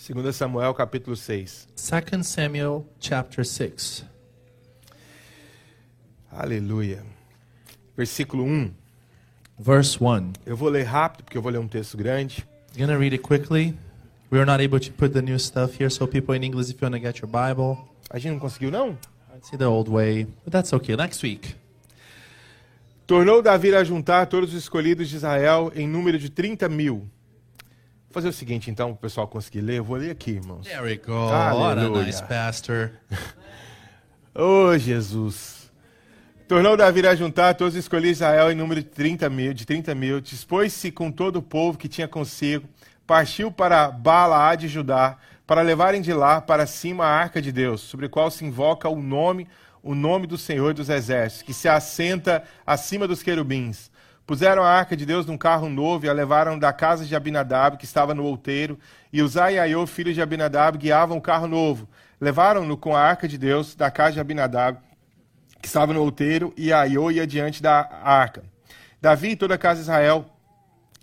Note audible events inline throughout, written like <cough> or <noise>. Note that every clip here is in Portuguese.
2 Samuel capítulo 6. 2 Samuel chapter 6. Aleluia. Versículo 1. Verse 1. Eu vou ler rápido porque eu vou ler um texto grande. I'm going to read it quickly. We are not able to put the new stuff here, so people in English, if you want to get your Bible, A gente não conseguiu não? I'd see the old way, but that's okay. Next week. Tornou Davi a juntar todos os escolhidos de Israel em número de 30 mil. Fazer o seguinte então, para o pessoal conseguir ler. Eu vou ler aqui, irmãos. There we go. What a Hallelujah. nice pastor. <laughs> Ô Jesus! Tornou Davi a juntar todos os escolhidos de Israel em número de 30 mil, de 30 mil, dispôs-se com todo o povo que tinha consigo, partiu para Balaá de Judá, para levarem de lá para cima a arca de Deus, sobre a qual se invoca o nome, o nome do Senhor dos Exércitos, que se assenta acima dos querubins. Puseram a arca de Deus num carro novo e a levaram da casa de Abinadab, que estava no outeiro, e Uzai e Aiô, filhos de Abinadab, guiavam o carro novo. Levaram-no com a arca de Deus da casa de Abinadab, que estava no outeiro, e Aiô ia diante da arca. Davi e toda a casa de Israel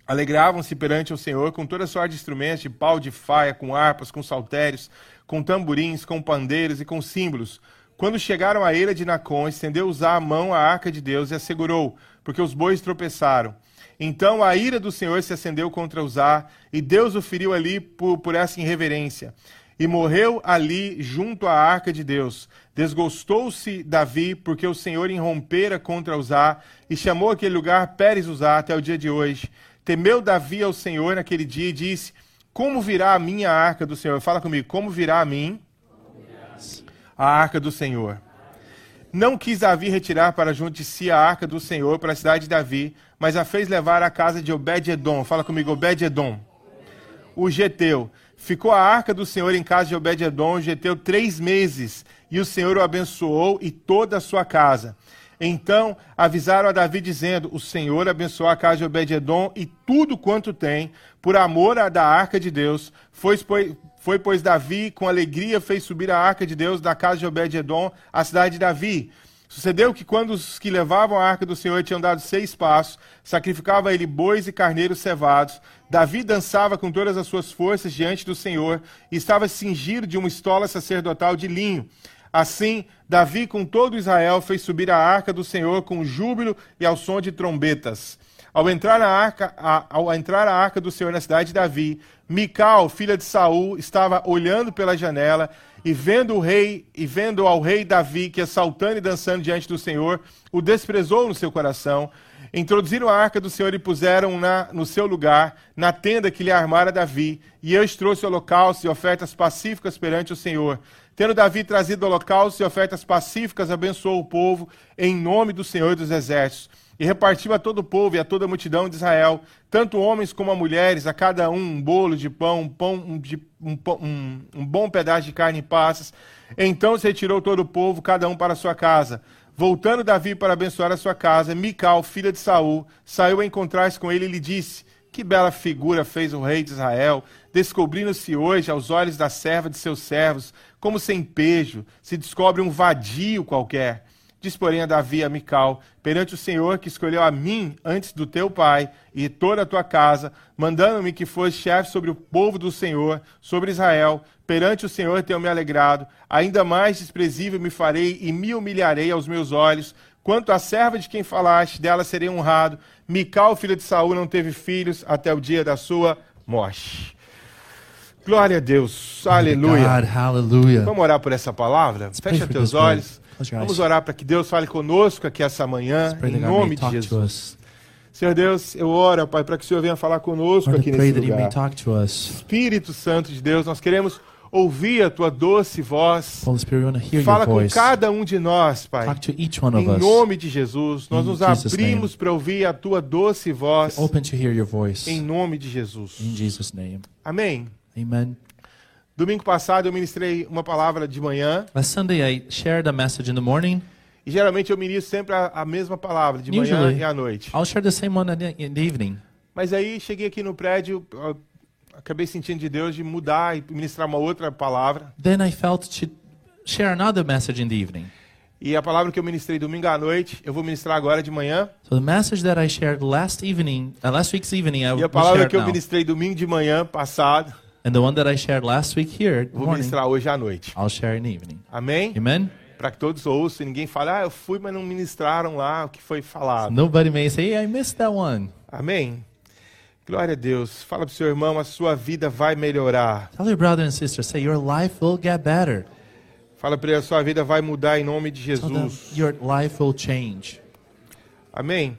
alegravam-se perante o Senhor com toda sorte de instrumentos, de pau de faia, com harpas, com saltérios, com tamborins, com pandeiros e com símbolos. Quando chegaram à eira de Nacon, estendeu Uzá a mão à arca de Deus e a segurou, porque os bois tropeçaram. Então a ira do Senhor se acendeu contra Uzá, e Deus o feriu ali por, por essa irreverência. E morreu ali junto à arca de Deus. Desgostou-se Davi, porque o Senhor irrompera contra Uzá, e chamou aquele lugar Pérez Uzá até o dia de hoje. Temeu Davi ao Senhor naquele dia e disse: Como virá a minha arca do Senhor? Fala comigo, como virá a mim a arca do Senhor? Não quis Davi retirar para junto de si a arca do Senhor para a cidade de Davi, mas a fez levar à casa de Obed-Edom. Fala comigo, Obed-Edom. O Geteu. Ficou a arca do Senhor em casa de Obed-Edom, o Geteu, três meses, e o Senhor o abençoou e toda a sua casa. Então avisaram a Davi, dizendo: O Senhor abençoou a casa de Obed-Edom e tudo quanto tem, por amor à da arca de Deus. Pois, foi, pois, Davi, com alegria, fez subir a arca de Deus da casa de Obed-Edom à cidade de Davi. Sucedeu que, quando os que levavam a arca do Senhor tinham dado seis passos, sacrificava ele bois e carneiros cevados. Davi dançava com todas as suas forças diante do Senhor e estava cingido de uma estola sacerdotal de linho. Assim, Davi, com todo Israel, fez subir a arca do Senhor com júbilo e ao som de trombetas. Ao entrar, a arca, a, ao entrar a arca do Senhor na cidade de Davi, Mical, filha de Saul, estava olhando pela janela e vendo o rei e vendo ao rei Davi que saltando e dançando diante do Senhor, o desprezou no seu coração. Introduziram a arca do Senhor e puseram na no seu lugar, na tenda que lhe armara Davi, e eu trouxe holocaustos e ofertas pacíficas perante o Senhor. Tendo Davi trazido holocaustos e ofertas pacíficas, abençoou o povo em nome do Senhor dos Exércitos. E repartiu a todo o povo e a toda a multidão de Israel, tanto homens como mulheres, a cada um um bolo de pão, um, pão, de, um, um- um bom pedaço de carne e passas. Então se retirou todo o povo, cada um para sua casa. Voltando Davi para abençoar a sua casa, Mical, filha de Saul, saiu a encontrar-se com ele e lhe disse: Que bela figura fez o rei de Israel, descobrindo-se hoje aos olhos da serva de seus servos, como sem pejo, se descobre um vadio qualquer. Diz, porém, a Davi a Mical, perante o Senhor que escolheu a mim antes do teu pai e toda a tua casa, mandando-me que fosse chefe sobre o povo do Senhor, sobre Israel, perante o Senhor tenho me alegrado, ainda mais desprezível me farei e me humilharei aos meus olhos. Quanto à serva de quem falaste, dela serei honrado. Mical, filha de Saul, não teve filhos até o dia da sua morte. Glória a Deus, aleluia. Vamos orar por essa palavra? Fecha teus olhos. Vamos orar para que Deus fale conosco aqui essa manhã, em nome de Jesus. us. Senhor Deus, eu oro, Pai, para que o Senhor venha falar conosco aqui nesse lugar. Espírito Santo de Deus, nós queremos ouvir a tua doce voz. Fala com cada um de nós, Pai. Em nome de Jesus, nós nos abrimos para ouvir a tua doce voz. Em nome de Jesus. Amém. Amen. Domingo passado eu ministrei uma palavra de manhã Last Sunday, I shared a message in the morning. e geralmente eu ministro sempre a, a mesma palavra, de manhã Usually. e à noite. I'll share the same one in the evening. Mas aí cheguei aqui no prédio, acabei sentindo de Deus de mudar e ministrar uma outra palavra. Then I felt to share another message in the evening. E a palavra que eu ministrei domingo à noite, eu vou ministrar agora de manhã. So the message that I shared last evening, uh, last week's evening, I E a palavra que eu ministrei domingo de manhã passado, And the one that I shared last week here, vou morning, ministrar hoje à noite. I'll share in the evening. Amém? Amen? Para que todos ouçam e ninguém fale, ah, eu fui, mas não ministraram lá o que foi falado. Nobody may say, hey, I missed that one. Amém? Glória a Deus. Fala pro seu irmão, a sua vida vai melhorar. Tell your brother and sister, say, your life will get better. Fala para ele, a sua vida vai mudar em nome de Jesus. your life will change. Amém?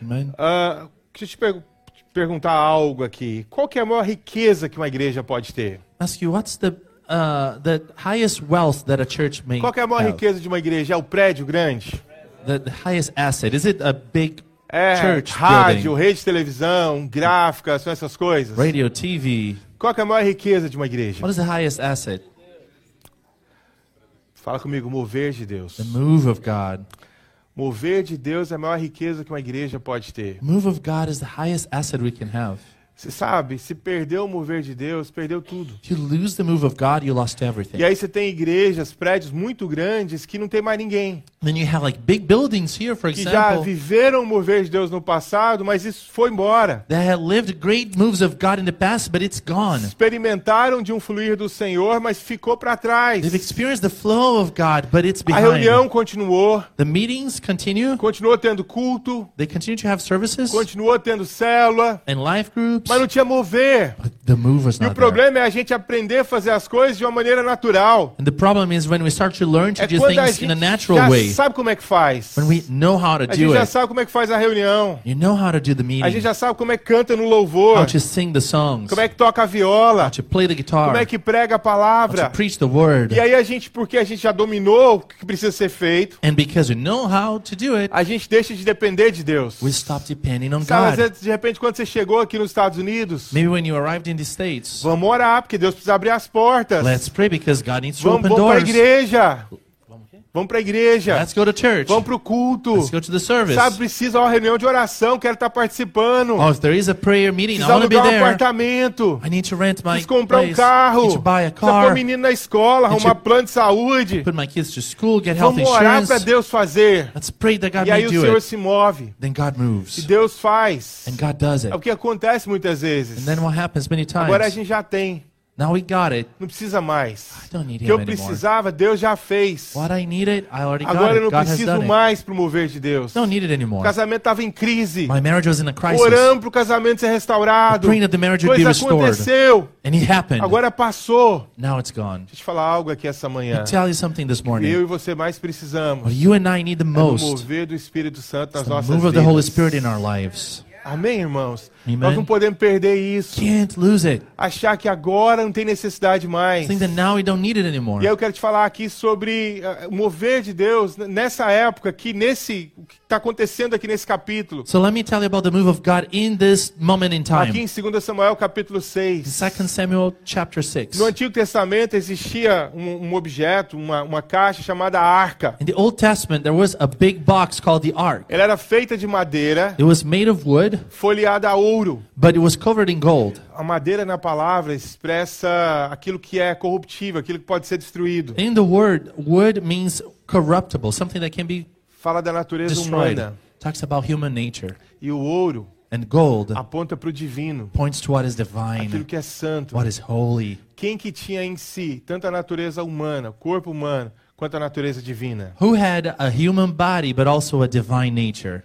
Amen? Ah, deixa eu te per- te perguntar algo aqui. Qual que é a maior riqueza que uma igreja pode ter? Ask you, what's the uh, the highest wealth that a church may Qual que é a maior have? riqueza de uma igreja? É o prédio grande? The, the highest asset? Is it a big É church rádio, building? rede de televisão, gráfica, são essas coisas? Radio, TV? Qual que é a maior riqueza de uma igreja? What is the highest asset? Fala comigo, mover de Deus. The move of God. Mover de Deus é a maior riqueza que uma igreja pode ter. Move of God is the highest asset we can have. Você sabe, se perdeu o mover de Deus, perdeu tudo. You lose the move of God, you lost E everything. aí você tem igrejas, prédios muito grandes que não tem mais ninguém. Then you have like big buildings here, for Que já example, viveram mover de Deus no passado, mas isso foi embora. that lived great moves of God in the past, but it's gone. Experimentaram de um fluir do Senhor, mas ficou para trás. They've experienced the flow of God, but it's A behind. reunião continuou, The meetings continue. continuou tendo culto, They continue to have services continuou tendo célula, and life groups, mas não tinha mover. but the move was E o not there. problema é a gente aprender a fazer as coisas de uma maneira natural. And the problem is when we start to learn to É do quando a things in a gente natural já way, sabe como é que faz. when we know how to A gente já it. sabe como é que faz a reunião. You know how to do the A gente meeting, já sabe como é que canta no louvor. how to sing the songs, Como é que toca a viola. how to play the Como guitar, é que prega a how palavra. to preach the word. E aí a gente, porque a gente já dominou o que precisa ser feito, And because we know how to do it, a gente deixa de depender de Deus. we stop depending on Sabe, God. de repente, quando você chegou aqui nos Estados Unidos, Maybe when you arrived in the States, vamos orar, porque Deus precisa abrir as portas. let's pray because God needs to Vamos, open vamos para a igreja. Vamos para a igreja. Let's go to church. Vamos para o culto. Let's go to the service. Sabe, precisa uma reunião de oração, quero estar participando. Oh, if there is a prayer meeting, I Precisa want to be alugar um there. apartamento. I need to rent my Precisa comprar um place. carro. Need to buy a Precisa pôr car. menino na escola, Need arrumar plano de saúde. Put my kids to school, get health Vamos orar para. Deus fazer. Let's pray that God E aí may o Senhor it. se move. Then God E moves. Deus faz. And God does it. É o que acontece muitas vezes. And then what happens many Agora a times? gente já tem. Now we got it. Não precisa mais. I don't need O que eu precisava, Deus já fez. What I needed, I already got Agora eu it. não God preciso mais pro mover de Deus. Don't need it O anymore. casamento estava em crise. My marriage was in a crisis. Oramos pro casamento ser restaurado. Praying that the marriage would be restored. aconteceu. And it happened. Agora passou. Now it's gone. Deixa eu te falar algo aqui essa manhã. Let me tell you something this Eu morning. e você mais precisamos. What you and I need the É most mover do Espírito Santo nas the nossas move of the Holy vidas. Spirit in our lives. Amém, irmãos? Amen. Nós não podemos perder isso. Can't lose it. Achar que agora não tem necessidade mais. Think that now we don't need it anymore. E aí eu quero te falar aqui sobre ah, o mover de Deus nessa época, aqui nesse o que está acontecendo aqui nesse capítulo. So let me tell you about the move of God in this moment in Aqui time. em 2 Samuel capítulo In 6. 2 Samuel chapter 6. No Antigo Testamento existia um, um objeto, uma, uma caixa chamada arca. In the Old Testament, there was a big box called the Ark. Ela era feita de madeira, It was made of wood, folheada a ouro. But it was covered in gold. A madeira na palavra expressa aquilo que é corruptível, aquilo que pode ser destruído. In the word, wood means corruptible, something that can be Fala da natureza destroyed. humana. Talks about human nature. E o ouro And gold aponta para o divino, points to what is aquilo divine, que é santo. what is holy. Quem que tinha em si tanto a natureza humana, corpo humano, quanto a natureza divina? Who had a human body, but also a divine nature?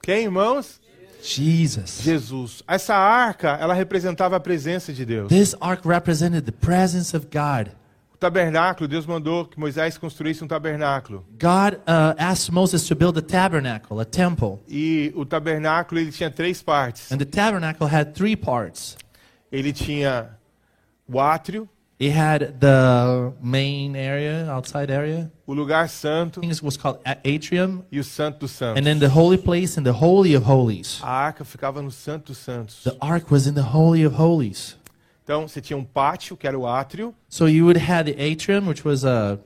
Quem, irmãos? Jesus. Jesus. Essa arca, ela representava a presença de Deus. This ark represented the presence of God. O tabernáculo, Deus mandou que Moisés construísse um tabernáculo. God uh, asked Moses to build a tabernacle, a temple. E o tabernáculo, ele tinha três partes. And the tabernacle had three parts. Ele tinha o átrio, It had the main area, outside area. o lugar santo I think it was called atrium. e o santo dos santos. And then the holy place and the holy of holies. A arca ficava no santo dos santos. The ark was in the holy of holies. Então, você tinha um pátio, que era o átrio. So you would have the atrium, which was a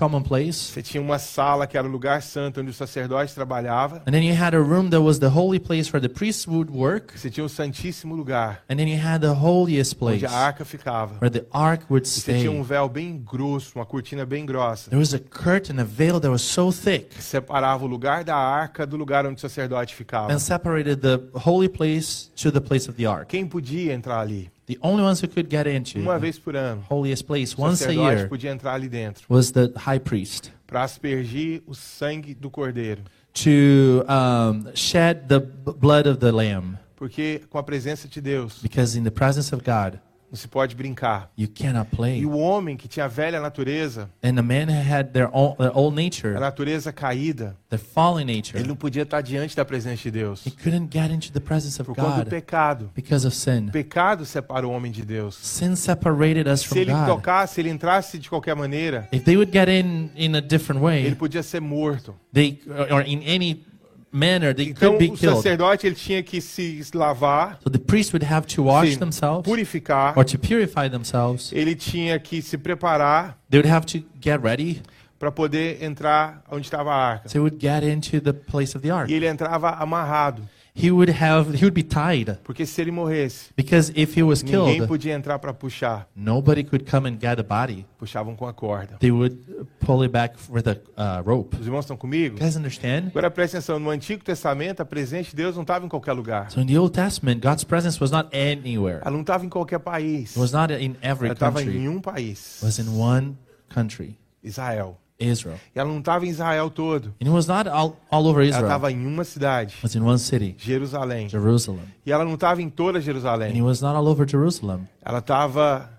common place. Você tinha uma sala, que era o lugar santo, onde o sacerdote trabalhava. And then you had a room that was the holy place where the priest would work. Você tinha o santíssimo lugar, And then you had the holiest place onde a arca ficava. where the ark would E você tinha um stay. véu bem grosso, uma cortina bem grossa, There was a curtain, a veil that was so thick que separava o lugar da arca do lugar onde o sacerdote ficava. and separated the holy place to the place of the ark. Quem podia entrar ali? The only ones who could get into Uma the vez por ano, holiest place o once a year podia entrar ali dentro was the high priest para aspergir o sangue do cordeiro. to um, shed the blood of the lamb. Porque com a presença de Deus, Because in the presence of God, não se pode brincar. you cannot play. E o homem que tinha a velha natureza, And the man had their own, their old a nature, natureza caída, their fallen nature. ele não podia estar diante da presença de Deus. He couldn't get into the presence of Por do God pecado. because of O sin. pecado separa o homem de Deus. Sin separated us Se from ele God. tocasse, se ele entrasse de qualquer maneira, If they would get in in a different ele way, podia ser morto. they or in any manner they Então could be o killed. sacerdote ele tinha que se lavar, So the priest would have to wash se themselves purificar, or to purify themselves. ele tinha que se preparar They would have to get ready. para poder entrar onde estava a arca. So they would get into the place of the ark. E ele entrava amarrado, He would have he would be tied porque se ele morresse, because if he was ninguém killed, podia entrar para puxar. nobody could come and get the body. Puxavam com a corda. They would pull it back with a uh, rope. Os irmãos estão comigo? You guys understand? Agora presta atenção, no Antigo Testamento a presença de Deus não estava em qualquer lugar. So in the Old Testament, God's presence was not anywhere. Ela não estava em qualquer país. It was not in every Ela estava country. em It um país, was in one country, Israel. Israel. E ela não estava em Israel todo. And it was not all, all over Ela Israel. estava em uma cidade, It was in one city, Jerusalém. Jerusalem. E ela não estava em toda And it Jerusalém. was not all over Jerusalem. Ela estava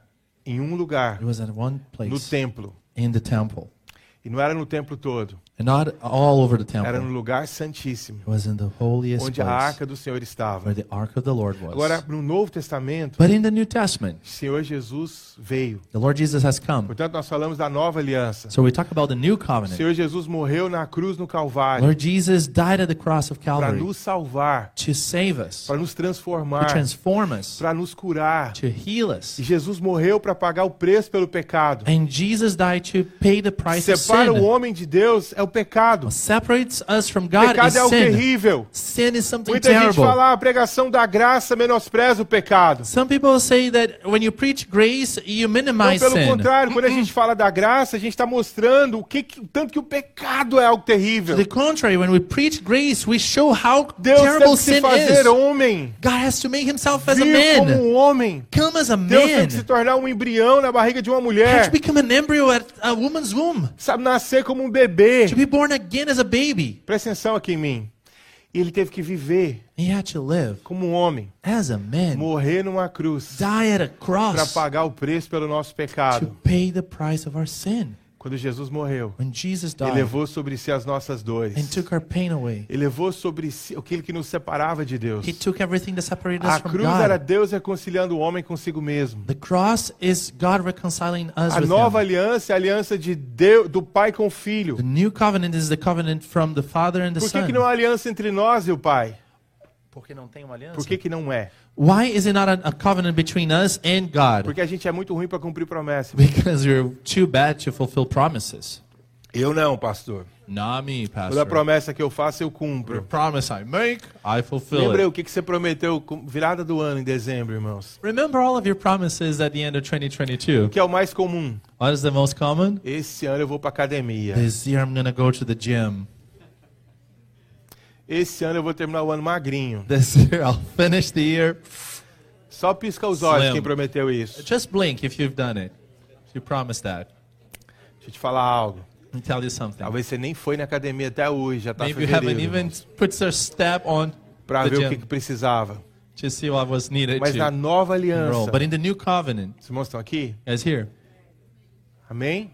em um lugar, It was at one no place templo. in the temple. E não era no templo todo, not all over the era no temple. lugar santíssimo, It was in the holiest onde a place arca do Senhor estava. where the ark of the Lord was. Agora, no Novo Testamento, But in the New Testament, o Senhor Jesus veio. the Lord Jesus has come. Portanto, nós falamos da nova aliança. So we talk about the new O covenant. Senhor Jesus morreu na cruz no Calvário Lord Jesus died at the cross of para Calvary nos salvar, to save us, para nos to transformar, transform us, para nos curar. to heal us. E Jesus morreu para pagar o preço pelo pecado. And Jesus died to pay the price of Separa o sin. homem de Deus é o pecado. Separates us from God is pecado é algo sin. terrível. Sin is something Muita gente terrible. fala, "Ah, a pregação da graça menospreza o pecado. Some people say that when you preach grace, you Não, minimize pelo sin. contrário, quando a gente fala da graça, a gente está mostrando o que, que- tanto que o pecado é algo To terrível. the contrary, when we preach grace, we show how Deus terrible teve que se sin fazer is. homem, God has to make himself as a vir como man. um homem. Come as a Deus teve man. que se tornar um embrião na barriga de uma Had mulher. to become an embryo at a woman's womb. Sabe, nascer como um bebê. To be born again as a baby. Presta atenção aqui em mim. Ele teve que viver He had to live como um homem, as a man. morrer numa cruz Die at a para pagar o preço pelo nosso to pecado. pay the price of our sin. Quando Jesus morreu, ele levou sobre si as nossas dores. Ele levou sobre si aquilo que nos separava de Deus. He took everything that separated us A from cruz era. Deus reconciliando o homem consigo mesmo. A nova aliança é a aliança de Deus, do Pai com o Filho. Por que, que não há aliança entre nós e o Pai? Porque não tem uma aliança? Por que, que não é? Why is it not a, a covenant between us and God? Porque a gente é muito ruim para cumprir promessas. Because we're too bad to fulfill promises. Eu não, pastor. Not me, Toda Pastor. promessa que eu faço, eu The cumpro. promise I make, I fulfill Lembra it. o que, que você prometeu virada do ano, em dezembro, irmãos? Remember all of your promises at the end of 2022. O que é o mais comum? What is the most common? Esse ano eu vou para academia. This year I'm gonna go to the gym. Esse ano eu vou terminar o ano magrinho. <laughs> This year I'll finish the year. Só pisca os olhos Slim. quem prometeu isso. Just blink if you've done it. If you promised that. Deixa eu te falar algo. Let me tell you something. Talvez você nem foi na academia até hoje, já tá Maybe you haven't even put your step on Para the ver o que, gym que precisava. to see what was needed Mas na to nova enroll. aliança, But in the new covenant, os irmãos estão aqui? as here, Amém?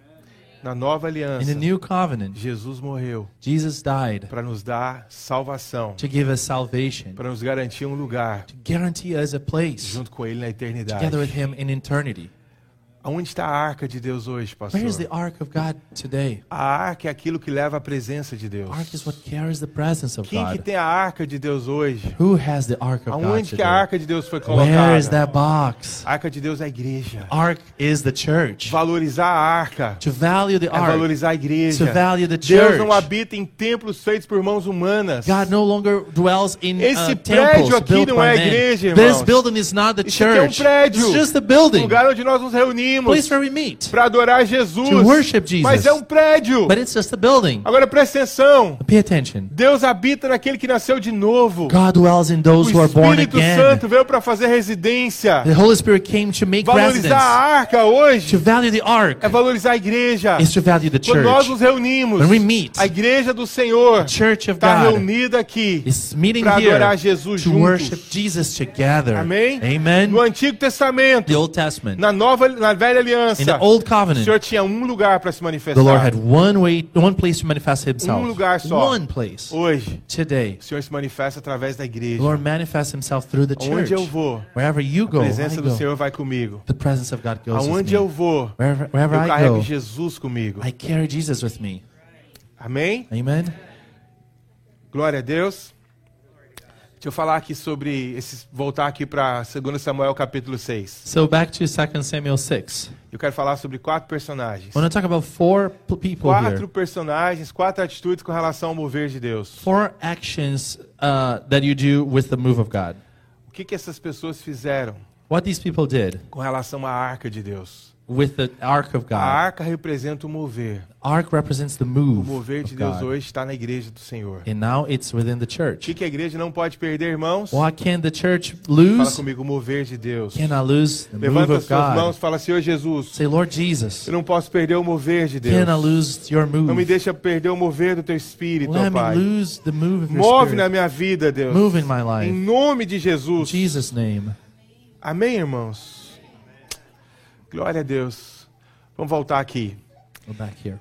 Na nova in the aliança, new covenant, Jesus morreu Jesus died para nos dar salvação, to give us salvation, para nos garantir um lugar to guarantee us a place junto com Ele na eternidade. together with Him in eternity. Aonde está a arca de Deus hoje, pastor? Where is the ark of God today? A arca é aquilo que leva a presença de Deus. Ark is what carries the presence of Quem que God. tem a arca de Deus hoje? Who has the ark of God Aonde que a arca de Deus foi Where is colocada? that box? A arca de Deus é a igreja. Ark is the church. Valorizar a arca To value the é ark, valorizar a igreja. to value the Deus não church. habita em templos feitos por mãos humanas. God no longer dwells in Esse uh, prédio temples aqui não é a igreja, This irmãos. building is not the Isso aqui é um church. prédio. It's just a O building. lugar onde nós nos The reunimos place where we meet para adorar Jesus. to worship Jesus. Mas é um prédio. But it's just a building. Agora presta atenção. Pay attention. Deus habita naquele que nasceu de novo. God dwells in O those who are born Espírito. Santo veio para fazer residência. The Holy Spirit came to make Valorizar a arca To hoje value the ark é valorizar a igreja. is to value the Quando nós church. nos reunimos, When we meet, a igreja do Senhor The church of está God reunida aqui is meeting para here adorar Jesus to juntos. worship Jesus together. Amém? Amen. No Antigo Testamento, The Old Testament. na nova, na velha In the aliança, Old o covenant, Senhor tinha um lugar para se the Lord manifestar. had one way, one place to manifest Himself. Um lugar só. One place. Hoje, Today, o Senhor se manifesta através da the igreja. Lord manifests Himself through the church. eu vou, Wherever you a go, I presença do. Senhor vai comigo. The presence of God goes Aonde eu vou, Wherever, eu wherever I carrego go, Jesus comigo. I carry Jesus with me. Amém? Amen. Glória a Deus. Deixa eu falar aqui sobre esses voltar aqui para 2 Samuel capítulo 6. So back to 2 Samuel 6. Eu quero falar sobre quatro personagens. I want to talk about four people here. Quatro personagens, quatro atitudes com relação ao mover de Deus. Four actions uh, that you do with the move of God. O que, que essas pessoas fizeram What these people did com relação à arca de Deus? With the ark of A God. arca representa o mover. Ark represents the O move mover of de Deus God. hoje está na igreja do Senhor. And now it's within the O church. que, que a igreja não pode perder, irmãos? What can the church Fala lose? comigo, o mover de Deus. Can I lose the move Levanta as of suas mãos God? e fala, Senhor Jesus, Say, Lord Jesus, eu não posso perder o mover de Deus. can I lose your Não me move? deixa perder o mover do teu espírito, ó Let me Pai. lose the move of your Move na spirit. minha vida, Deus. Move in my Em life. nome de In Jesus. Jesus' name. Amém, irmãos? Glória a Deus. Vamos voltar aqui. Go back here.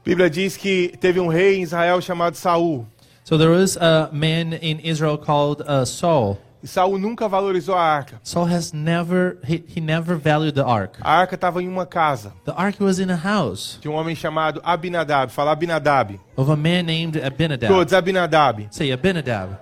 A Bíblia diz que teve um rei em Israel chamado Saul. So there was a man in Israel called uh, Saul. E Saul nunca valorizou a arca. Saul has never he, he never valued the ark. A arca estava em uma casa The ark was in a house de um homem chamado Abinadab. Fala Abinadab. of a man named Abinadab. Todos, Abinadab. Say Abinadab.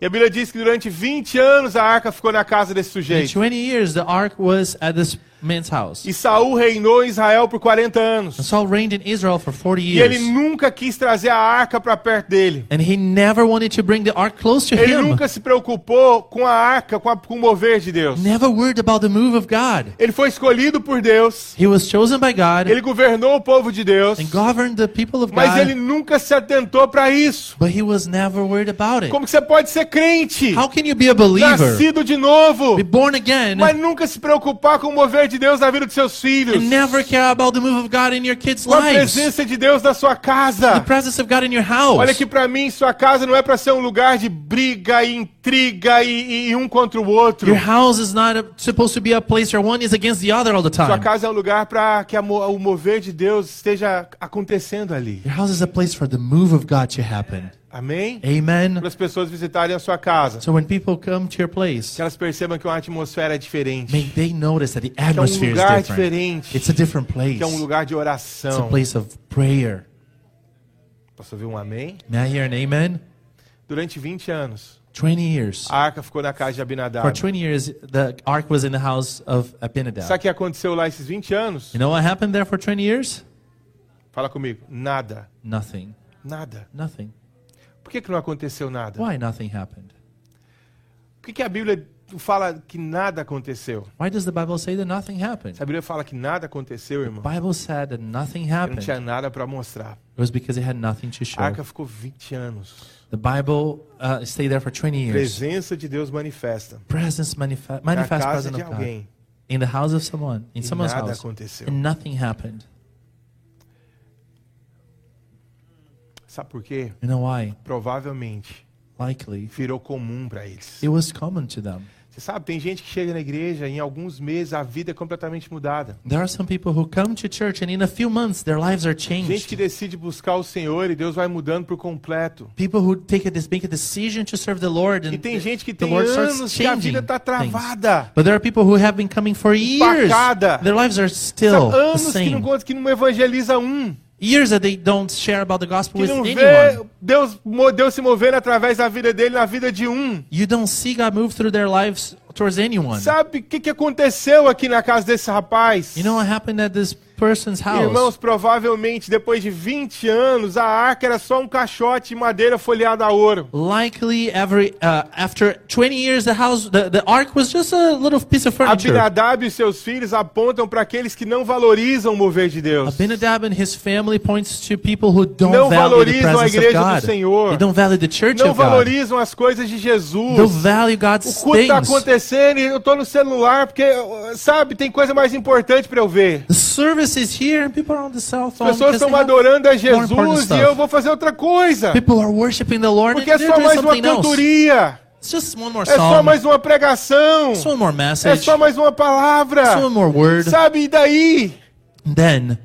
E a Bíblia diz que durante 20 anos a arca ficou na casa desse In sujeito. 20 years, the ark was at this man's house. E Saul reinou em Israel por 40 anos. And Saul reigned in Israel for 40 E ele years. nunca quis trazer a arca para perto dele. And he never wanted to bring the ark close to Ele him. nunca se preocupou com a arca, com, a, com o mover de Deus. Never worried about the move of God. Ele foi escolhido por Deus. He was chosen by God Ele governou o povo de Deus. and governed the people of Mas ele God, nunca se atentou para isso. but he was never worried about it. Como você pode ser crente, How can you be a believer, nascido de novo, be born again, mas nunca se preocupar com o mover de Deus na vida dos seus filhos, and never care about the move of God in your kids' com a lives? presença de Deus na sua The casa? presence of God in your house. Olha que para mim sua casa não é para ser um lugar de briga e intriga e, e um contra o outro. Your house is not supposed to be a place where one is against the other all the Sua time. casa é um lugar para que a o mover de Deus esteja acontecendo ali. Your house is a place for the move of God to happen. Amém? Amen. Para as pessoas visitarem a sua casa, So when people come to your place, que elas percebam que uma atmosfera é diferente, may they notice that the que é um atmosphere is lugar different. diferente, It's a different place. que é um lugar de It's a oração. place of prayer. Posso ouvir um amém? May I hear an amen? Durante 20 anos, 20 years. a arca ficou na casa de Abinadab. For 20 years, the ark was in the house of Sabe o Abinadab. que aconteceu lá esses 20 anos? You know what happened there for 20 years? Fala comigo. Nada. Nothing. Nada. Nothing. Por que, que não aconteceu nada? Why nothing happened? Por que, que a Bíblia fala que nada aconteceu? Why does the Bible say that nothing happened? A Bíblia fala que nada aconteceu, irmão, The Bible said that nothing eu não happened. tinha nada para mostrar. It was because it had nothing to A show. arca ficou 20 anos. The Bible uh, stayed there for 20 years. Presença de Deus manifesta. Presence manife- Na manifest casa presence de of God alguém. in the house of someone, in E someone's nada house, aconteceu. and nothing happened. Sabe por quê? You know why? Provavelmente Likely, virou comum para eles. it was common to them. Você sabe, tem gente que chega na igreja e em alguns meses a vida é completamente mudada. There are some people who come to church and in a few months their lives are Gente changed. que decide buscar o Senhor e Deus vai mudando por completo. People who take a, make a decision to serve the Lord E and tem gente que the tem anos que a vida está things. travada. But there are people who have been coming for years. Empacada. Their lives are still Sabe, the anos que same. não, conta- que não evangeliza um. Years that they don't share about the gospel with anyone. vê Deus, Deus se movendo através da vida dele na vida de um. You don't see God move through their lives towards anyone. Sabe o que, que aconteceu aqui na casa desse rapaz? You know what happened at this person's house. Irmãos, provavelmente depois de 20 anos, a arca era só um caixote de madeira folheada a ouro. Likely, every uh, after 20 years, the house, the, the ark was just a little piece of furniture. Abinadab e seus filhos apontam para aqueles que não valorizam o mover de Deus. Abinadab and his family points to people who don't Não value the valorizam a presence of igreja do God. Senhor. They don't value the church Não of God. valorizam as coisas de Don't Jesus. value O God's culto está things. acontecendo eu tô no celular porque, sabe, tem coisa mais importante para eu ver. The service is here people are on the cell phone. As pessoas estão adorando a Jesus e eu vou fazer outra coisa. People are worshiping the Lord Porque é só mais uma cantoria. It's just one more É só song. mais uma pregação. It's one more É message. só mais uma palavra. It's one more word. Sabe, e daí? And then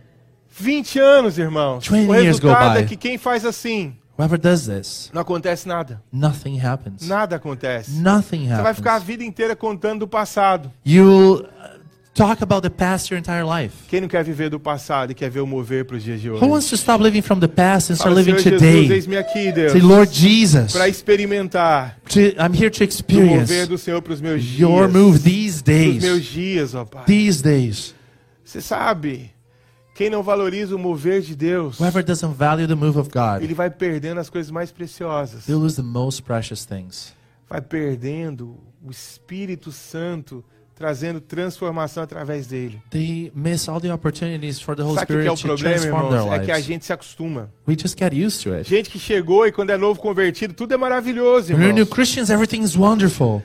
20 anos, irmãos. 20 O resultado é que quem faz assim, whoever does this, não acontece nada. nothing happens. Nada acontece. Nothing Você vai ficar a happens. vida inteira contando do passado. You'll uh, talk about the past your entire life. Quem não quer viver do passado e quer ver o mover para os dias de hoje? Who wants to stop living from the past and start living Jesus, today? eis-me aqui, Deus. Say, Lord Jesus, Para experimentar to, I'm here to o mover experience do Senhor para os meus dias. your move these Para os meus days. dias, ó Pai. These days. Você sabe, quem não valoriza o mover de Deus, Whoever doesn't value the move of God, ele vai perdendo as coisas mais preciosas. they'll lose the most precious things. Vai perdendo o Espírito Santo trazendo transformação através dele. They miss all the opportunities for the Holy Sabe o que que é Spirit o to problema, transform their irmãos? É que a lives. gente se acostuma. We just get used to it. Gente que chegou e quando é novo convertido, tudo é maravilhoso, When we're new irmãos. Christians, everything is wonderful.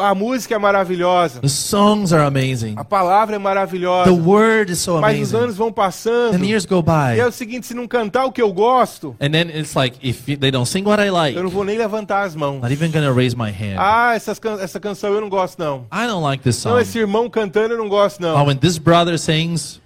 A música é maravilhosa. The songs are amazing. A palavra é The maravilhosa. word is so Mas os amazing. anos vão passando. And years go E é by. o seguinte, se não cantar o que eu gosto, And then it's like, if they don't sing what I like, eu não vou nem levantar as mãos. not even gonna raise my hand. Ah, essas can- essa canção eu não gosto, não. I don't like this Não, song. esse irmão cantando eu não gosto, Oh, não. when this brother sings,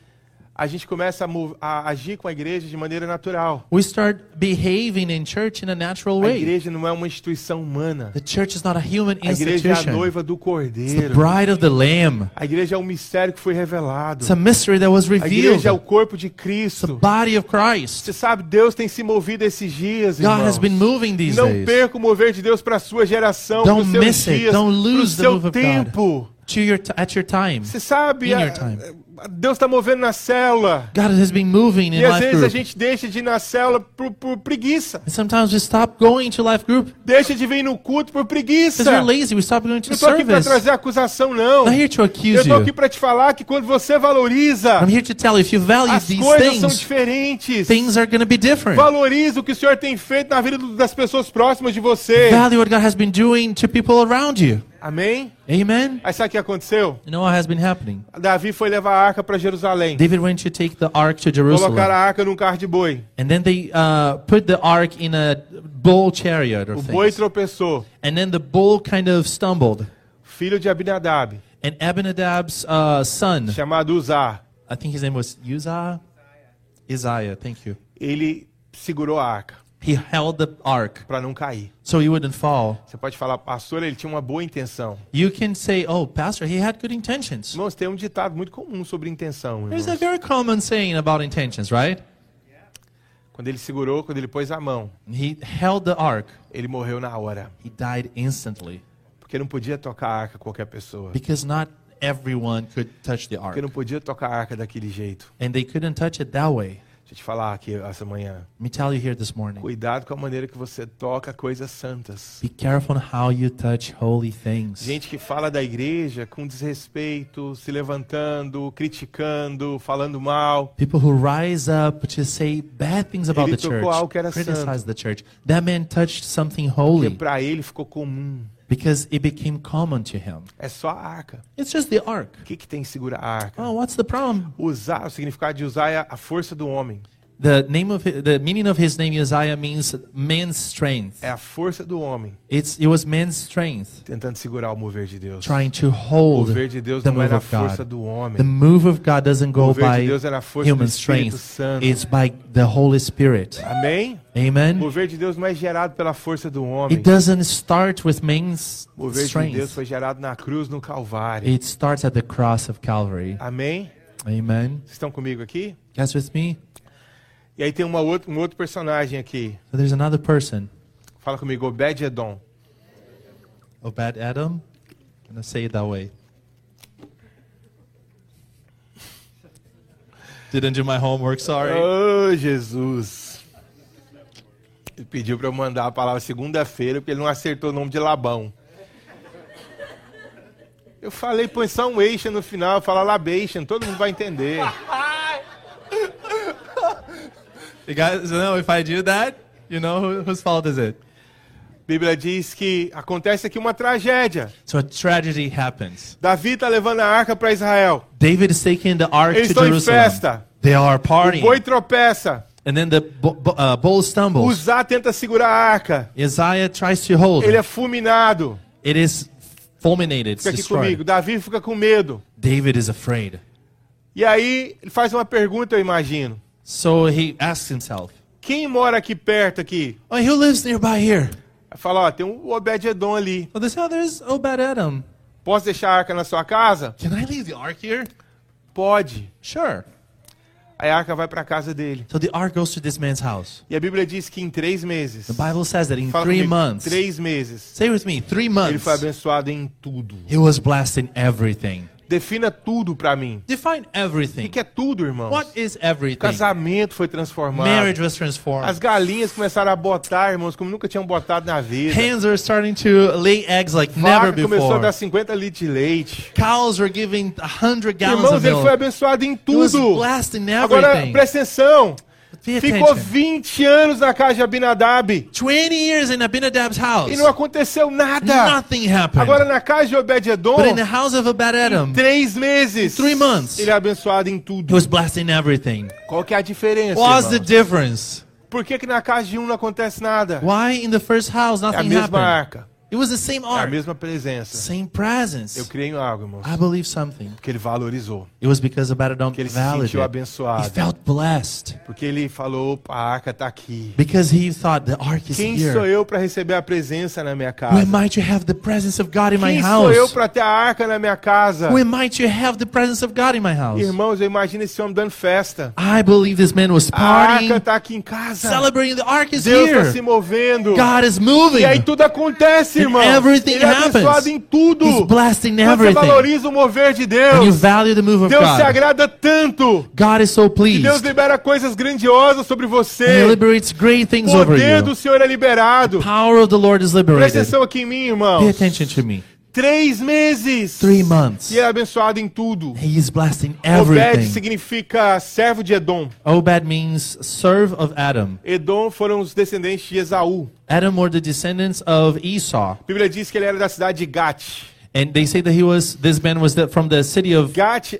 A gente começa a, a agir com a igreja de maneira natural. we start behaving in church in a natural A way. igreja não é uma instituição humana. The church is not a human A igreja é a institution. noiva do It's the cordeiro. bride of the Lamb. A igreja é um mistério que foi revelado. It's a mystery that was A igreja é o revealed. corpo de It's the Cristo. body of Christ. Você sabe, Deus tem se movido esses dias, God has irmãos. been moving these Não days. perca o mover de Deus para a sua geração, para os seus miss it. dias, para o seu tempo. To your at your time. Você sabe, In a- your time. A- Deus está movendo na célula. God has been moving in E às life vezes a group. gente deixa de ir na célula por, por preguiça. And sometimes we stop going to life group Deixa de vir no culto por preguiça. because we're lazy. We stop going to Não estou aqui para service. trazer acusação, não. I'm not here to Eu accuse estou aqui para te falar que quando você valoriza, I'm here to tell you if you value as these coisas são things, diferentes. things are going to be different. Valoriza o que o Senhor tem feito na vida das pessoas próximas de você. Value what God has been doing to people around you. Amém? Amen. Aí sabe o que aconteceu? You know what has been happening? Davi foi levar a arca para Jerusalém. David went to take the ark to Colocaram Jerusalem, a arca num carro de boi. and then they uh, put the ark in a bull chariot or O boi things. tropeçou. And then the bull kind of stumbled, Filho de Abinadab, and Abinadab's uh, son, chamado Uzá, I think his name was Uzziah, Isaiah. Thank you. ele segurou a arca He held the ark para não cair. so he wouldn't fall. Você pode falar, pastor, ele tinha uma boa intenção. You can say, "Oh, pastor, he had good intentions." Irmãos, tem um ditado muito comum sobre intenção. There's a very common saying about intentions, right? Quando ele segurou, quando ele pôs a mão, He held the ark. ele morreu na hora. He died instantly Porque não podia tocar a arca qualquer pessoa. because not everyone could touch the ark, Porque não podia tocar a arca daquele jeito. and they couldn't touch it that way. Deixa eu te falar aqui essa manhã. Let me tell you here this morning. Cuidado com a maneira que você toca coisas santas. Be careful how you touch holy things. Gente que fala da igreja com desrespeito, se levantando, criticando, falando mal. People who rise up to say bad things about Ele the tocou algo que era church, criticize the church. That man touched something holy Porque para ele ficou comum. Because it became common to him. É só a arca. It's just the ark. O que, que tem que segurar a arca? Oh, what's the problem? Usar, o significado de usar é a força do homem. The name of the meaning of his name Uzziah means man's strength. É a força do homem It's it was man's strength tentando segurar o mover de Deus. trying to O hold mover de Deus the não na of força do homem. The move of God doesn't O go de by do human strength. Santo. It's by the Holy Spirit. Amém? O Amen. mover de Deus não é gerado pela força do It homem. doesn't start with man's O mover de Deus strength. foi gerado na cruz, no Calvário. It starts at the cross of Calvary. Amém? Amen. Vocês estão comigo aqui? Guys with me? E aí tem uma outra, um outro personagem aqui. So there's another person, Fala comigo, Obed-Edom. Obed Adam. I'm gonna say it that way. Didn't do my homework, sorry. Oh, Jesus. Ele pediu para eu mandar a palavra segunda-feira porque ele não acertou o nome de Labão. Eu falei, põe só um eixo no final, fala labation, todo mundo vai entender. <laughs> Guys know if I do that, you know who, whose fault is it? A Bíblia diz que acontece aqui uma tragédia. So a tragedy happens. Davi está levando a arca para Israel. David is taking the ark Eles to estão em Jerusalem. festa. They are O partying. boi tropeça. And then the uh, bull stumbles. Uzá tenta segurar a arca. Isaiah tries to hold. Ele é it. fulminado. It is fulminated. Fica aqui destroyed. comigo. Davi fica com medo. David is afraid. E aí ele faz uma pergunta, eu imagino. So he asks himself, Quem mora aqui perto aqui? oh, who lives nearby here? Aí Fala, ó, tem um Obed-Edom ali. Well, they say, oh, there's Obed-Edom. Posso deixar a arca na sua casa? Can I leave the ark here? Pode. Sure. Aí a arca vai para casa dele. So the ark goes to this man's house. E a Bíblia diz que em três meses. The Bible says that in Fala three comigo, months, Três meses. say with me, three Ele months, foi abençoado em tudo. he was blessed in everything. Defina tudo para mim. Define O everything. que é tudo, irmão? What is O everything? casamento foi transformado. Marriage was transformed. As galinhas começaram a botar, irmãos, como nunca tinham botado na vida. Hands are starting to lay eggs like never Vaca começou a before. dar 50 litros de leite. Cows were giving 100 gallons Irmãos, of ele foi milk. abençoado em He was tudo. blessed in Agora, everything. presta atenção. Ficou attention. 20 anos na casa de Abinadab 20 years in Abinadab's house. e não aconteceu nada. Nothing happened. Agora, na casa de Obed-Edom, But in the house of Obed-Edom, três meses, Three months. ele é abençoado em he tudo. was blessed in everything. Qual que é a diferença, What's the difference? Por que, que na casa de um não acontece nada? Why in the first house É a nothing mesma happened? arca, It was the same é a ark, mesma presença. same Eu presence. criei em algo, irmãos, I believe something. porque ele valorizou, It was because Obed-Edom que ele se sentiu He abençoado, felt blessed porque ele falou, a arca está aqui. because he thought the ark is Quem sou here. eu para receber a presença na minha Who casa? am I to have the presence of God in my Quem sou eu house? para ter a arca na minha casa? Who am I to have the presence of God in my house? Irmãos, eu imagino esse homem dando festa. I believe this man was A arca partying, está aqui em casa. celebrating. The ark is Deus está se here. movendo. God is moving. E aí tudo acontece, irmão. everything Ele é abençoado happens. em tudo. He's blessed in Quando você everything. valoriza o mover de When you Deus, value the move of Deus se God, agrada tanto. God is so pleased. Deus libera coisas grandiosas sobre And He você. liberates great O things over poder you. do Senhor é liberado. Power of the Lord is Presta liberated. atenção aqui em mim, Pay irmão. attention to me. Três meses. Three months. E é abençoado em tudo. He is blessed in Obed everything. significa servo de Edom. Obed means serve of Adam. Edom foram os descendentes de Esaú. Adam were the descendants of Esau. A Bíblia diz que ele era da cidade de Gat. And they say that he was, this man was the, from the city of, Gat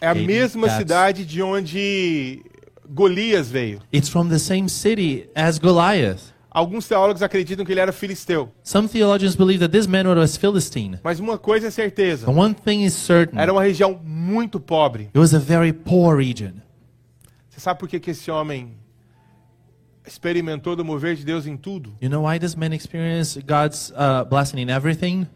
é a Gate, mesma Gats. cidade de onde Golias veio. it's from the same city as Goliath. Alguns teólogos acreditam que ele era filisteu. Some theologians believe that this man was Philistine. Mas uma coisa é certeza: But one thing is certain. era uma região muito pobre. It was a very poor region. Você sabe por que, que esse homem experimentou do mover de Deus em tudo? You know why this man experienced God's uh, blessing in everything?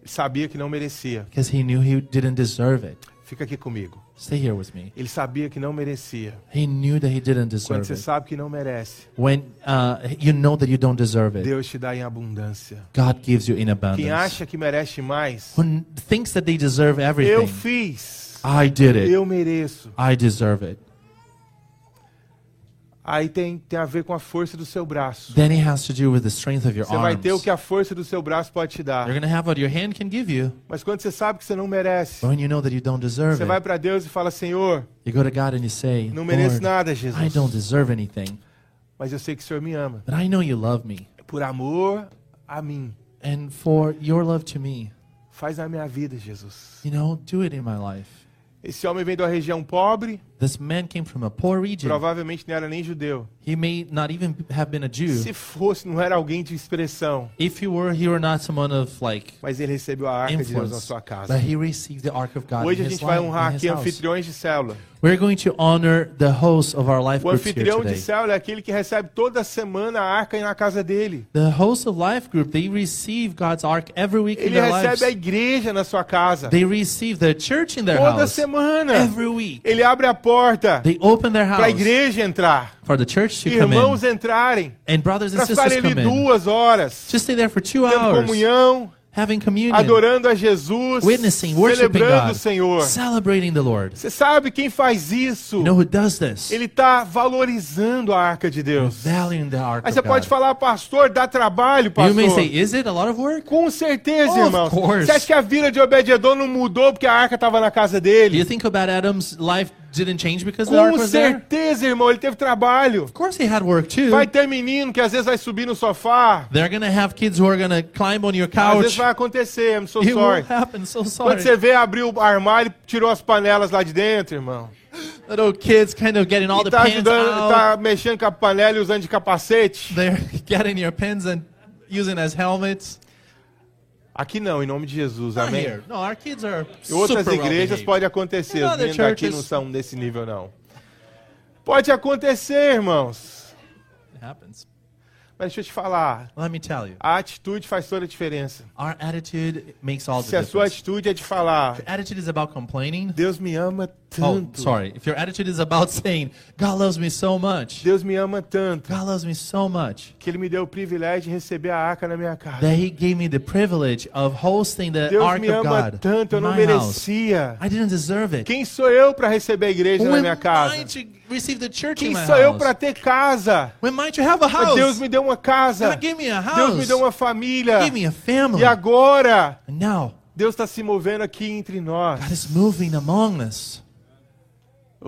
Ele sabia que não merecia. Because he knew he didn't deserve it. Fica aqui comigo. Stay here with me. Ele sabia que não merecia. He knew that he didn't Quando deserve você it. sabe que não merece, When uh, you know that you don't deserve it, Deus te dá em abundância. God gives you in Quem abundance. acha que merece mais, Who thinks that they deserve eu everything, fiz. I did it. Eu mereço. I deserve it. Aí tem, tem a ver com a força do seu braço. Then it has to do with the strength of your Você vai ter o que a força do seu braço pode te dar. You're going to have what your hand can give you. Mas quando você sabe que você não merece, when you know that you don't deserve você vai para Deus e fala: Senhor, you go to God and you say, não mereço nada, I don't Jesus. deserve anything, Mas eu sei que o Senhor me ama. but I know you love me. Por amor a mim. And for your love to me, Faz na minha vida, Jesus. you know, do it in my life. Esse homem vem de uma região pobre, This man came from a poor region. provavelmente não era nem judeu. He may not even have been a Jew. Se fosse, não era alguém de expressão. If he were, he were not someone of like Mas ele recebeu a arca de Deus na sua casa. but he received the ark of God Hoje in a his, gente vai honrar in aqui anfitriões de célula. We're going to honor the host of our life O groups here anfitrião de célula é aquele que recebe toda semana a arca na casa dele. The host of life group, they receive God's ark every week in Ele their recebe lives. a igreja na sua casa. They receive the church in their Toda house semana. every week. Ele abre a porta They open their para a house igreja entrar. for the church to come Irmãos in entrarem. and brothers and Para sisters ficarem ali come in. duas horas. Just stay there for two Tendo hours, comunhão. having communion, adorando a Jesus, witnessing, worshiping celebrando o God, Senhor. celebrating the Lord. Você sabe quem faz isso? You know who does this? Ele está valorizando a arca de Deus. Valuing the ark Aí of você pode God. falar, pastor, dá trabalho, You may pastor. say, is it a lot of work? Com certeza, Of irmão. course. Você acha que a vida de Obed-Edom não mudou porque a arca estava na casa Do dele? you think about Adam's life didn't change because the ark Com was there? certeza, irmão, ele teve trabalho. Of course he had work too. Vai ter menino que às vezes vai subir no sofá. They're gonna have kids who are gonna climb on your Às vezes couch. vai acontecer, I'm so It will sorry. happen. So Quando sorry. você vê, abriu o armário e tirou as panelas lá de dentro, irmão. Little kids kind of getting all E the tá pans ajudando, out. tá mexendo com a panela e usando de capacete. They're <laughs> getting your pens and using as helmets. Aqui não, em nome de Jesus, Not amém? here. No, our kids are outras well igrejas behaved. pode acontecer, os meninos churches- não são desse nível, não. Pode acontecer, irmãos. It happens. Mas deixa eu te falar, Let me tell you, a atitude faz toda a diferença. our attitude makes all Se the a sua difference. atitude é de falar, Attitude is about complaining. Deus me ama Oh, tanto. sorry. If your attitude is about <laughs> saying, God loves me so much, Deus me ama tanto God loves me so much, que Ele me deu o privilégio de receber a arca na minha casa. that He gave me the privilege of hosting the Deus Ark me of ama God tanto, eu in não my house. merecia. I didn't deserve it. Quem sou eu para receber a igreja Who na minha casa? Receive the church in Quem my sou eu para ter casa? When might you have a house? Deus me deu uma casa. God gave me a house. Deus me deu uma família. Give me a family. E agora, And now, Deus está se movendo aqui entre nós. God is moving among us.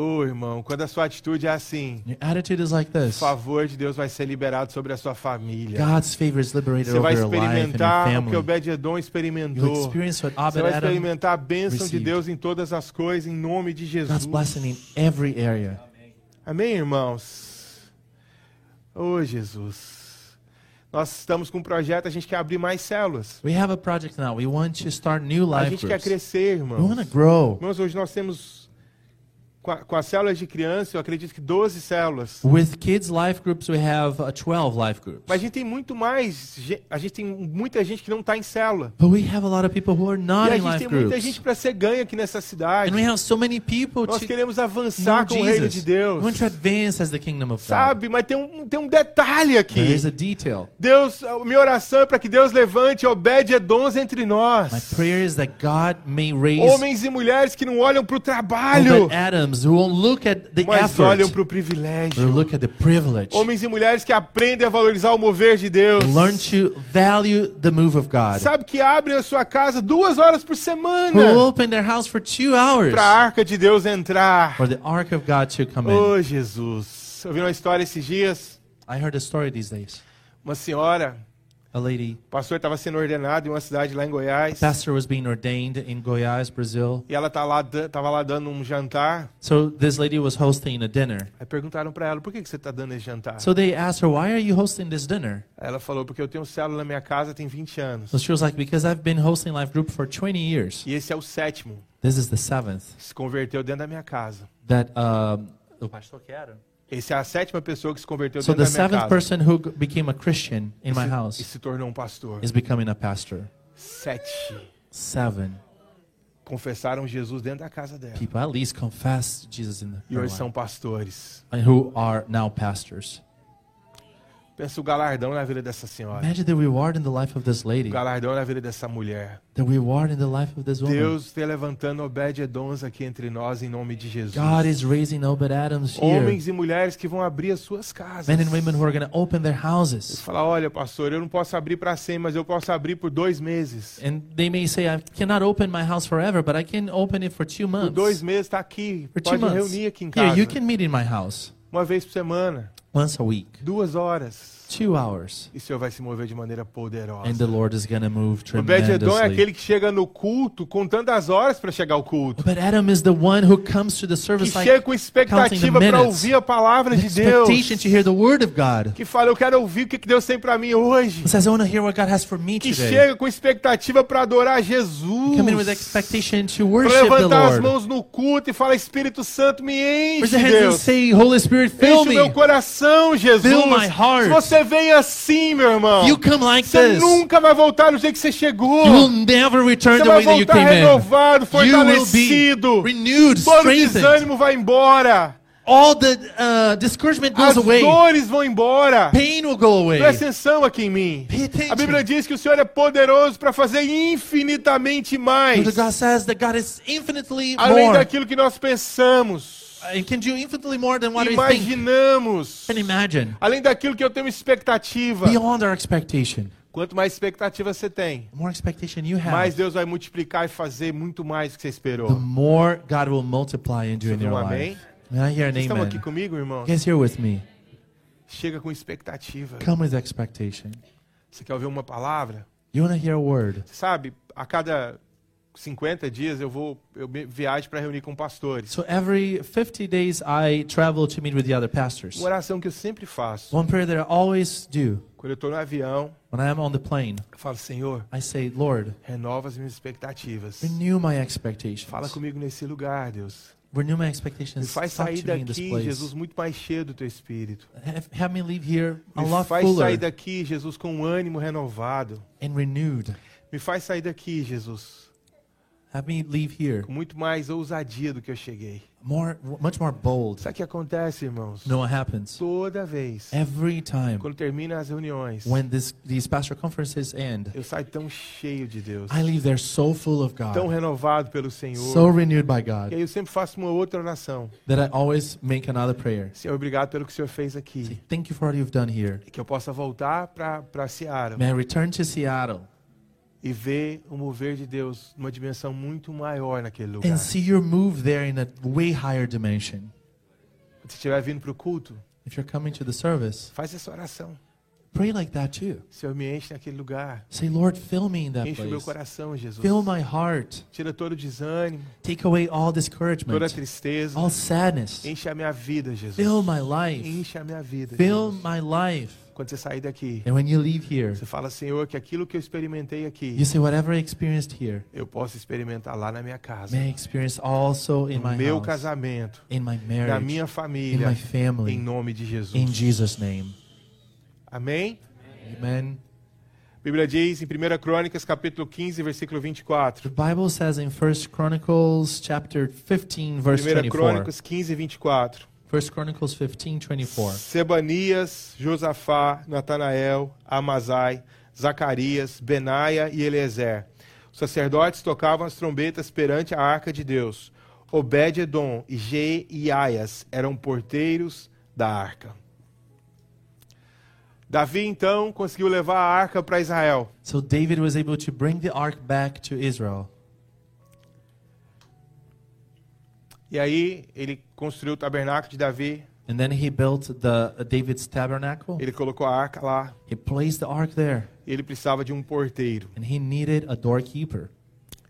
Ô irmão, quando a sua atitude é assim, Your attitude is like o this. favor de Deus vai ser liberado sobre a sua família. God's favor is liberated Você vai over your life and your experimentar o que family. Obed-Edom You'll experimentou. experience what Você vai Adam experimentar a bênção de received. Deus em todas as coisas, em nome de Jesus. God's blessing in every area. Amém, irmãos? Ô Jesus. Nós estamos com um projeto, a gente quer abrir mais células. We have a project now. We want to start new A life gente quer groups. crescer, We irmãos. want to grow. Irmãos, hoje nós temos, com, a, com as células de criança, eu acredito que 12 células. With kids life groups, we have uh, 12 life groups. Mas a gente tem muito mais, a gente tem muita gente que não está em célula. But we have a lot of people who are E not a in gente tem muita gente para ser ganho aqui nessa cidade. And we have so many people Nós to queremos avançar com o reino Jesus. de Deus. We want to advance as the kingdom of God. Sabe? Mas tem um, tem um detalhe aqui. There is a detail. Deus, a minha oração é para que Deus levante Obed-Edoms entre nós. My prayer is that God may raise Homens e mulheres que não olham para o trabalho, Obed Adams who won't look at the mas effort, olham para o privilégio. look at the privilege. Homens e mulheres que aprendem a valorizar o mover de Deus. Learn to value the move of God. Sabe que abrem a sua casa duas horas por Who semana open their house for two hours para a arca de Deus entrar. for the ark of God to come in. Oh, Jesus. Eu vi uma história esses dias. I heard a story these days. Uma senhora, A lady, o pastor estava sendo ordenado em uma cidade lá em Goiás. pastor was being ordained in Goiás, Brazil. E ela tá lá, estava lá dando um jantar. So this lady was hosting a dinner. Aí perguntaram para ela, por que, que você está dando esse jantar? So they asked her, "Why are you hosting this dinner?" Ela falou, porque eu tenho célula na minha casa tem 20 anos. So she was like, "Because I've been hosting life group for 20 years. E esse é o sétimo This is the seventh se converteu dentro da minha casa. that um, o pastor que era. Esse é a sétima pessoa que se converteu So dentro the da minha seventh casa. person who g- became a Christian in my E house se tornou um pastor. is becoming a pastor. Sete Seven confessaram Jesus dentro da casa dela. people at least confess Jesus in the E her hoje life, são pastores. and who are now pastors. Pensa o galardão na vida dessa senhora. Imagine the reward in the life of this O lady, galardão na vida dessa mulher. the reward in the life of this woman. Deus está levantando Obed-Edoms aqui entre nós em nome de Jesus. God is raising Obed Adams here. Homens e mulheres que vão abrir as suas casas. Men and women who are going to open their E houses. falar, olha, pastor, eu não posso abrir para 100, mas eu posso abrir por dois meses. And they may say, I cannot open my house forever, but I can open it for two Por dois months. meses está aqui. For Pode months. reunir aqui em Here, casa. you can meet in my house Uma vez por semana. once a week, Duas horas. Two hours. E o Senhor vai se mover de maneira poderosa. And the Lord is to move Obed-Edom é tremendously. aquele que chega no culto contando as horas para chegar ao culto. But Adam is the one who comes to the Que service like chega com expectativa the para ouvir a palavra the de Deus. expectation to hear the word of God. Que fala, eu quero ouvir o que que Deus tem para mim hoje. Says, I want to hear what God has for me Que today. chega com expectativa para adorar Jesus. Come in with expectation to worship the levantar as Lord. mãos no culto e fala, Espírito Santo, me enche, Deus. say, Holy Spirit, Enche fill o meu me. coração, Jesus. Fill my heart. Se você vem assim, meu irmão, You come like você this. nunca vai voltar do jeito que você chegou. You will never return Você the way that you came in. renovado, You will be fortalecido. renewed, Todo strengthened. desânimo vai embora. all the uh, discouragement goes As away. dores vão embora. Pain will go away. Presta atenção aqui em mim. A Bíblia diz que o Senhor é poderoso para fazer infinitamente mais. Because God says that God is infinitely Além daquilo que nós pensamos, It can do infinitely more than what we think imaginamos, imagine. além daquilo que eu tenho expectativa. Beyond our expectation. Quanto mais expectativa você tem, The more expectation you mais have, Deus vai multiplicar e fazer muito mais do que você the esperou. more God will multiply and do in your amém? life. I hear an Vocês estão aqui amen? comigo, irmão? Guys here with me? Chega com expectativa. Come with expectation. Você quer ouvir uma palavra? You want to hear a word? Sabe, a cada 50 dias eu vou eu viajo para reunir com pastores. So every 50 days I travel to meet with the other pastors. Uma oração que eu sempre faço. One prayer that I always do Quando eu estou no avião, when I am on the plane, eu falo, Senhor, I say, Lord, renova as minhas expectativas. renew my expectations. Fala comigo nesse lugar, Deus. Renew my Me expectations. faz sair me in this daqui. Jesus, muito mais cheio do teu espírito. Have, have me leave here a Me lot faz sair fuller daqui, Jesus, com um ânimo renovado. and renewed. Me faz sair daqui, Jesus, Have me leave here com muito mais ousadia do que eu cheguei. more, much more bold. Sabe o que acontece, irmãos? You know what happens? Toda vez, Every time quando termina as reuniões, when this, these pastor conferences end, eu saio tão cheio de Deus, I leave there so full of tão God, renovado pelo Senhor. so renewed by E God, aí eu sempre faço uma outra oração. that I always make another prayer. Senhor, obrigado pelo que o Senhor fez Say, aqui. thank you for what you've done here. E que eu possa voltar para Seara May I return to Seattle e ver o mover de Deus numa dimensão muito maior naquele lugar. and see your move there in a way higher dimension. Se estiver vindo para o culto, If you're coming to the service, faz essa oração. pray like that too. Senhor, me enche naquele lugar. Say, Lord, fill me in that Enche o meu place. coração, Jesus. Fill my heart. Tira todo o desânimo, Take away all toda a discouragement, tristeza. all sadness. Enche a minha vida, Jesus. Fill my life. Enche a minha vida. Fill Jesus. my life. Quando você sair daqui, And when you leave here, você fala, Senhor, que aquilo que eu experimentei aqui, you say, whatever I experienced here, eu posso experimentar lá na minha casa, may I experience also in no my meu house, casamento, in my na marriage, minha in família, my em family, nome de Jesus. in Jesus' name. Amém? Amen. A Bíblia diz em 1 Crônicas, capítulo 15, versículo 24. The Bible says in 1 Chronicles chapter 15 verse 1 24. Crônicas 15, 24. 1 Chronicles 15 24. Sebanias, Josafá, Natanael, Amazai, Zacarias, Benaia e Eliezer. Os sacerdotes tocavam as trombetas perante a arca de Deus. Obed-edom e Jeiaias eram porteiros da arca. Davi então conseguiu levar a arca para Israel. So David was able to bring the ark back to Israel. E aí ele construiu o tabernáculo de Davi. And then he built the uh, David's tabernacle. Ele colocou a arca lá. He placed the ark there ele precisava de um porteiro. and he needed a doorkeeper.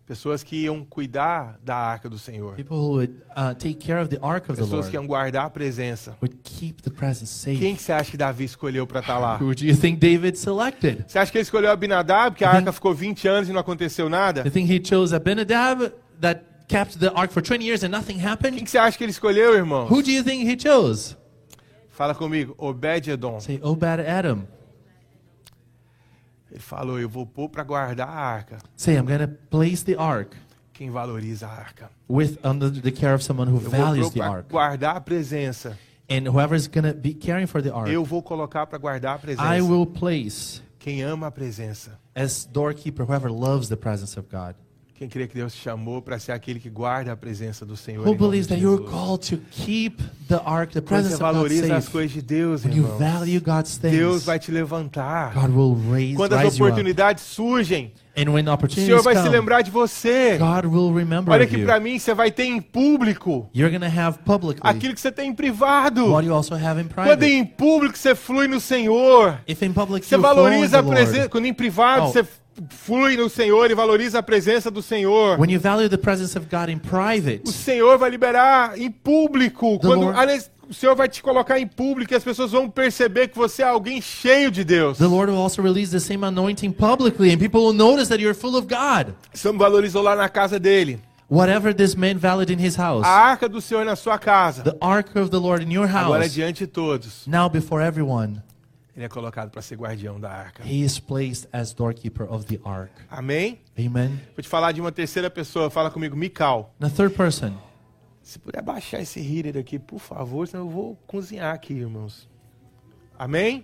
Pessoas que iam cuidar da arca do Senhor. People who would uh, take care of the ark of the Pessoas que Lord iam guardar a presença. would keep the presence safe. Quem que você acha que Davi escolheu para estar lá? Who do you think David selected? Você acha que ele escolheu Abinadab, porque a arca ficou 20 anos e não aconteceu nada? You think he chose Abinadab that kept the ark for 20 years and nothing Quem happened? que você acha que ele escolheu, irmão? Who do you think he chose? Fala comigo, Obed-edom. Say Obed Adam. Ele falou, eu vou pôr para guardar a arca. Say I'm going to place the ark Quem valoriza a arca. with under the care of someone who Eu values the ark. guardar a presença. And whoever's going to be caring for the ark, Eu vou colocar para guardar a I presença. will place Quem ama a presença. as doorkeeper whoever loves the presence of God. Quem crê que Deus te chamou para ser aquele que guarda a presença do Senhor. Who believes that you're called to keep the ark, the Quando presence of God valoriza as safe? coisas de Deus, When you irmão, value God's Deus things, vai te levantar. God will raise, Quando as oportunidades surgem, And when o Senhor vai se come, lembrar de você. God will remember Olha que para mim você vai ter em público You're to have publicly aquilo que você tem em privado. what you also have in Quando private. em público você flui no Senhor, If in public você valoriza a presença. Quando em privado Oh. você flui no Senhor e valoriza a presença do Senhor, when you value the presence of God in private, o Senhor vai liberar em público. The Quando Lord- aliás, o Senhor vai te colocar em público e as pessoas vão perceber que você é alguém cheio de Deus. the Lord will also release the same anointing publicly, and people will notice that you're full of God. Me valorizou lá na casa dele. Whatever this man valued in his house, A arca do Senhor na sua casa. the ark of the Lord in your Agora house, diante de todos, now before everyone, ele é colocado para ser guardião da arca. he is placed as doorkeeper of the ark. Amém? Amen. Vou te falar de uma terceira pessoa. Fala comigo, Mical. The third person, Se puder baixar esse heater aqui, por favor, senão eu vou cozinhar aqui, irmãos. Amém?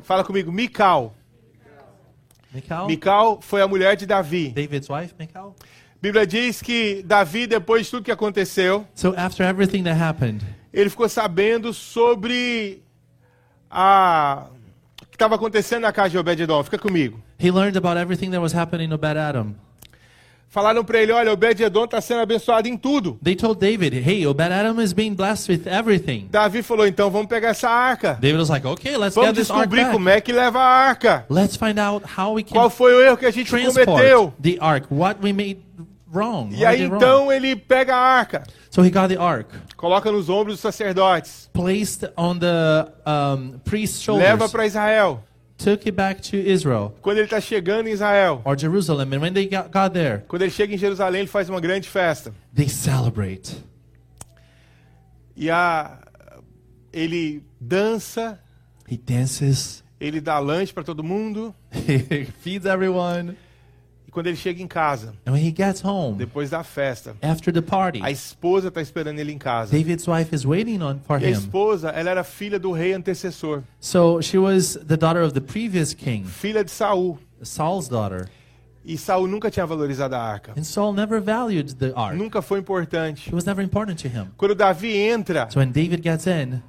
Fala comigo, Mical. Michal, Mical foi a mulher de Davi. David's wife, Michal. A Bíblia diz que Davi, depois de tudo que aconteceu, So after everything that happened, ele ficou sabendo sobre a o que estava acontecendo na casa de Obed-edom. Fica comigo. he learned about everything that was happening to Obed Adam. Falaram para ele, olha, Obed-edom está sendo abençoado em tudo. They told David, "Hey, Obed Adam is being blessed with everything." Davi falou, então vamos pegar essa arca. David was like, "Okay, let's Vamos get this ark descobrir back. como é que leva a arca. Let's find out how we can Qual foi o erro que a gente cometeu. the ark. What we made wrong. E aí we did wrong." então ele pega a arca, So he got the ark, coloca nos ombros dos sacerdotes, placed on the um, priest's leva shoulders, para Israel. took it back to Israel Quando ele está chegando em Israel, or Jerusalem, and when they got, got there, quando ele chega em Jerusalém, ele faz uma grande festa. they celebrate. E a ele dança, He dances, ele dá lanche para todo mundo. <laughs> he feeds everyone, quando ele chega em casa, and when he gets home depois da festa, after the party, a esposa está esperando ele em casa. David's wife is waiting on for E a him. esposa, ela era filha do rei antecessor, So she was the daughter of the previous king, filha de Saul. Saul's daughter. E Saul nunca tinha valorizado a arca. And Saul never valued the ark. Nunca foi importante. It was never important to him. Quando Davi entra, So when David gets in,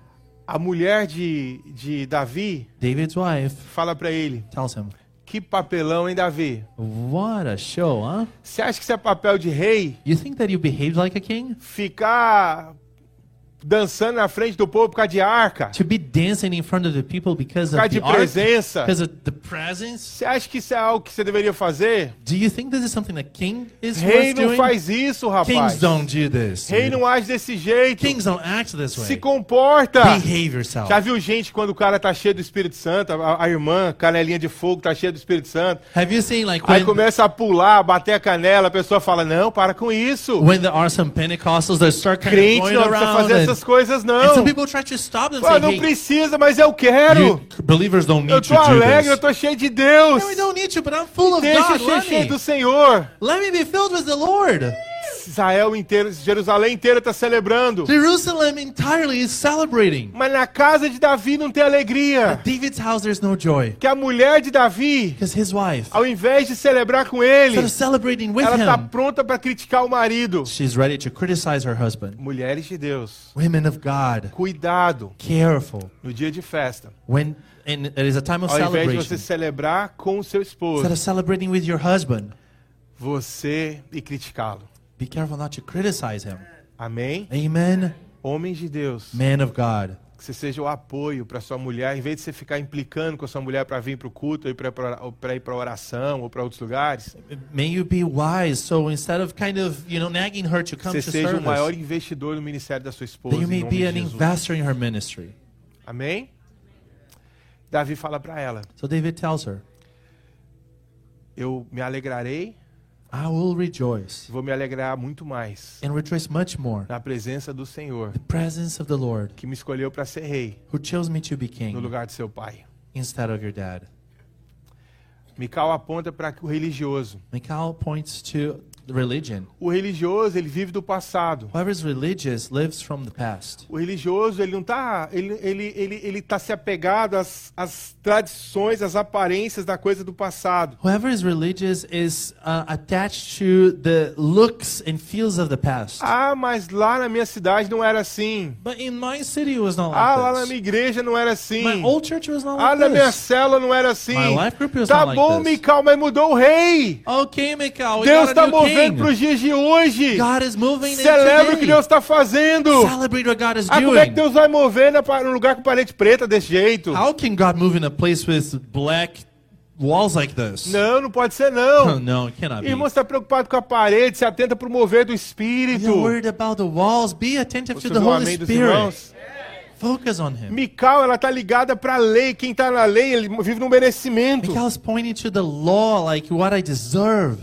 a mulher de, de Davi David's wife fala para ele: tells him, Que papelão, hein, Davi? What a show, huh? Você acha que isso é papel de rei? You think that you behaved like a king? Ficar dançando na frente do povo por causa de arca? To be dancing in front of the people because Por causa of de the ark? presença? Because of the presence? Você acha que isso é algo que você deveria fazer? Do you think this is something that king is Rei worth não doing? faz isso, Kings rapaz. don't do this. Rei dude. não age desse jeito. Kings don't act this Se way. comporta. Behave yourself. Já viu gente quando o cara tá cheio do Espírito Santo, a, a irmã, canelinha de fogo, tá cheia do Espírito Santo. Have you seen like Aí when, começa a pular, bater a canela, a pessoa fala: Não, para com isso. when there are some Pentecostals that start kind of Crente going não precisa around fazer and, essas coisas, and não. some people try to stop them saying, não hey, precisa, mas eu quero. you, believers don't Eu need tô to do alegre, eu this. tô cheio de Deus. No, we don't need to, but I'm full of Deixa eu God. ser Let cheio me. do Senhor. Let me be filled with the Lord. Israel inteiro, Jerusalém inteira está celebrando. Jerusalem entirely is celebrating. Mas na casa de Davi não tem alegria. David's house, there's no joy. Que a mulher de Davi, Because his wife, ao invés de celebrar com ele, of celebrating with ela está pronta para criticar o marido. she's ready to criticize her husband. Mulheres de Deus, Women of God, cuidado careful. no dia de festa. When and it is a time of Ao invés de você celebration, celebrar com o seu esposo, instead of celebrating with your husband, você e criticá-lo. Be careful not to criticize him. Amém? Amen. Homens de Deus, Man of God. que você seja o apoio para sua mulher, em vez de você ficar implicando com a sua mulher para vir para o culto, para ir para oração, ou para outros lugares, May you be wise. So instead of kind of, you know, nagging her to come você to seja o maior investidor no ministério da sua esposa. that you may be an investor in her ministry. Amém? Davi fala para ela: So David tells her, Eu me alegrarei, I will rejoice vou me alegrar muito mais and rejoice much more. na presença do Senhor, The presence of the Lord que me escolheu para ser rei who chose me to be no king lugar de seu pai. instead of your dad. Mical aponta para o religioso. Michal points to religion. O religioso, ele vive do passado. Whoever is religious lives from the past. O religioso, ele não tá, ele ele ele ele tá se apegado às, às tradições, às aparências da coisa do passado. Whoever is religious is uh, attached to the looks and feels of the past. Ah, mas lá na minha cidade não era assim. But in my city, it was not Ah, lá like na this. minha igreja não era assim. My old church was not Ah, like na minha this. célula não era assim. My life group was Tá not bom, like this. Mical, mas mudou o rei. Okay, Michal, we Deus está movendo king. para os dias de hoje. God is moving in Celebra o que. Deus está fazendo. Celebrate what God is Ah, como é que. Deus vai mover pa- num lugar com parede preta desse jeito? How can God move in a place with black walls like this? Não, não pode ser não. <laughs> no, it cannot be. Irmão, está preocupado com a parede, se atenta para o mover do Espírito. You're worried about the walls. Be attentive Você to the Holy Spirit. Focus on Him. Mical, ela tá ligada para a lei. Quem está na lei, ele vive no merecimento. Michal is pointing to the law, like what I deserve.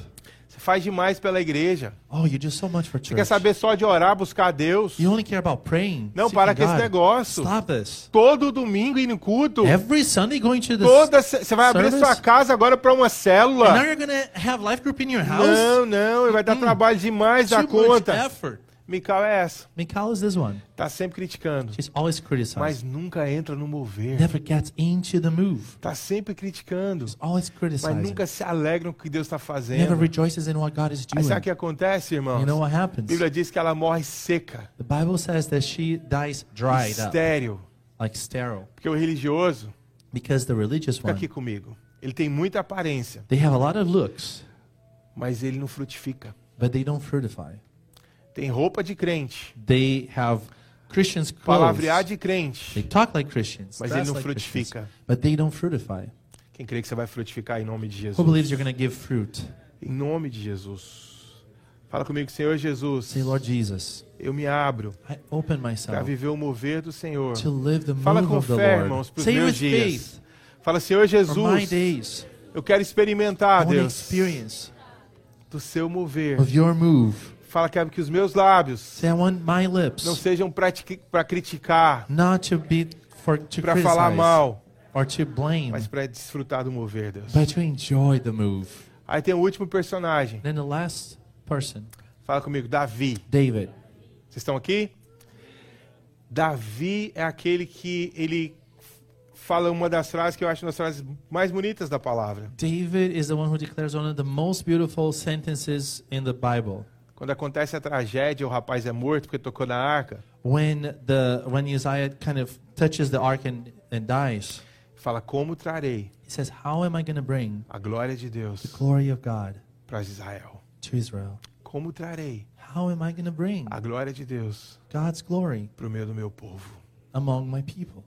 Você faz demais pela igreja. Oh, you do so much for Você church. quer saber só de orar, buscar a Deus. You only care about praying. Não, para com esse negócio. Stop this. Todo domingo ir no culto. Every Sunday going to the Toda, você vai abrir service? sua casa agora para uma And now célula. you're gonna have life group in your house. Não, não, vai dar trabalho demais da Too much conta. effort. Mical é essa. Michal is this one. Tá sempre criticando, She's always criticized. mas nunca entra no mover. Never gets into the move. Tá sempre criticando, Always mas criticizing. nunca se alegra com o que Deus está Never fazendo. rejoices in what God is Aí doing. sabe o que acontece, irmãos? You know what A happens? Bíblia diz que ela morre seca, The Bible says that she dies dried estéril. like sterile. Porque o religioso, Because the religious fica one, aqui comigo, ele tem muita aparência, they have a lot of looks, mas ele não frutifica. but they don't fruitify. Tem roupa de crente, They have Christians clothes. palavrear de crente, They talk like Christians, mas ele não like Christians, frutifica. but they don't fruitify. Quem crê que você vai frutificar em nome de Who Jesus? believes you're going to give fruit? Em nome de Jesus. Fala comigo, Senhor Jesus. Say, Lord Jesus, Eu me abro I open para myself viver o mover do Senhor. to live the Fala move com fé, irmãos, para os meus with dias. faith Fala, Senhor for my Jesus, days. eu quero I experimentar, want to Deus, experience do seu mover. of your move. Fala, quero que os meus lábios lips não sejam para criticar, para falar mal, blame, mas para desfrutar do mover, Deus. but to enjoy the move. Aí tem o último personagem. Then the last person, Fala comigo, Davi. David. Vocês estão aqui? Davi é aquele que ele fala uma das frases que eu acho uma das frases mais bonitas da palavra. David is the one who declares one of the most beautiful sentences in the Bible. Quando acontece a tragédia, o rapaz é morto porque tocou na arca. When the when Uzziah kind of touches the ark and, and dies, Fala, como trarei he says, "How am I going to bring a glória de Deus the glory of God para Israel? to Israel? Como trarei How am I going to bring a glória de Deus God's glory para o meio do meu povo? among my people?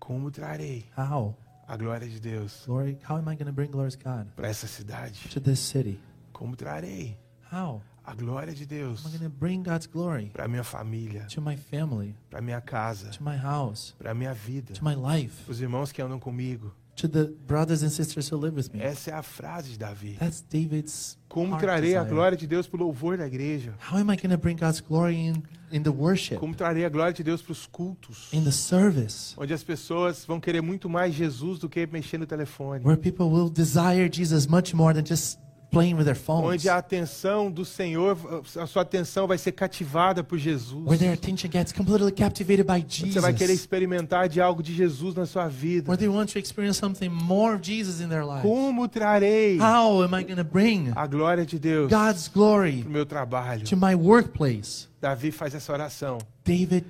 Como trarei How a glória de Deus glory? How am I going to bring glory to God para essa cidade? to this city? Como trarei How a glória de Deus am I going to bring God's glory para minha família, to my family, para minha casa, to my house, para minha vida, to my life, para os irmãos que andam comigo? to the brothers and sisters who live with me? Essa é a frase de Davi. That's David's Como trarei a glória de Deus para o louvor da igreja? How am I going to bring God's glory in, in the worship, Como trarei a glória de Deus para os cultos? in the service, Onde as pessoas vão querer muito mais Jesus do que mexer no telefone. where people will desire Jesus much more than just playing with their phones, Onde a atenção do Senhor, a sua atenção vai ser cativada por Jesus. where their attention gets completely captivated by Você vai querer Jesus, experimentar de algo de Jesus na sua vida. where they want to experience something more of Jesus in their lives. Como trarei How am I going to bring a glória de Deus God's glory para o meu trabalho? to my workplace? Davi faz essa oração. David.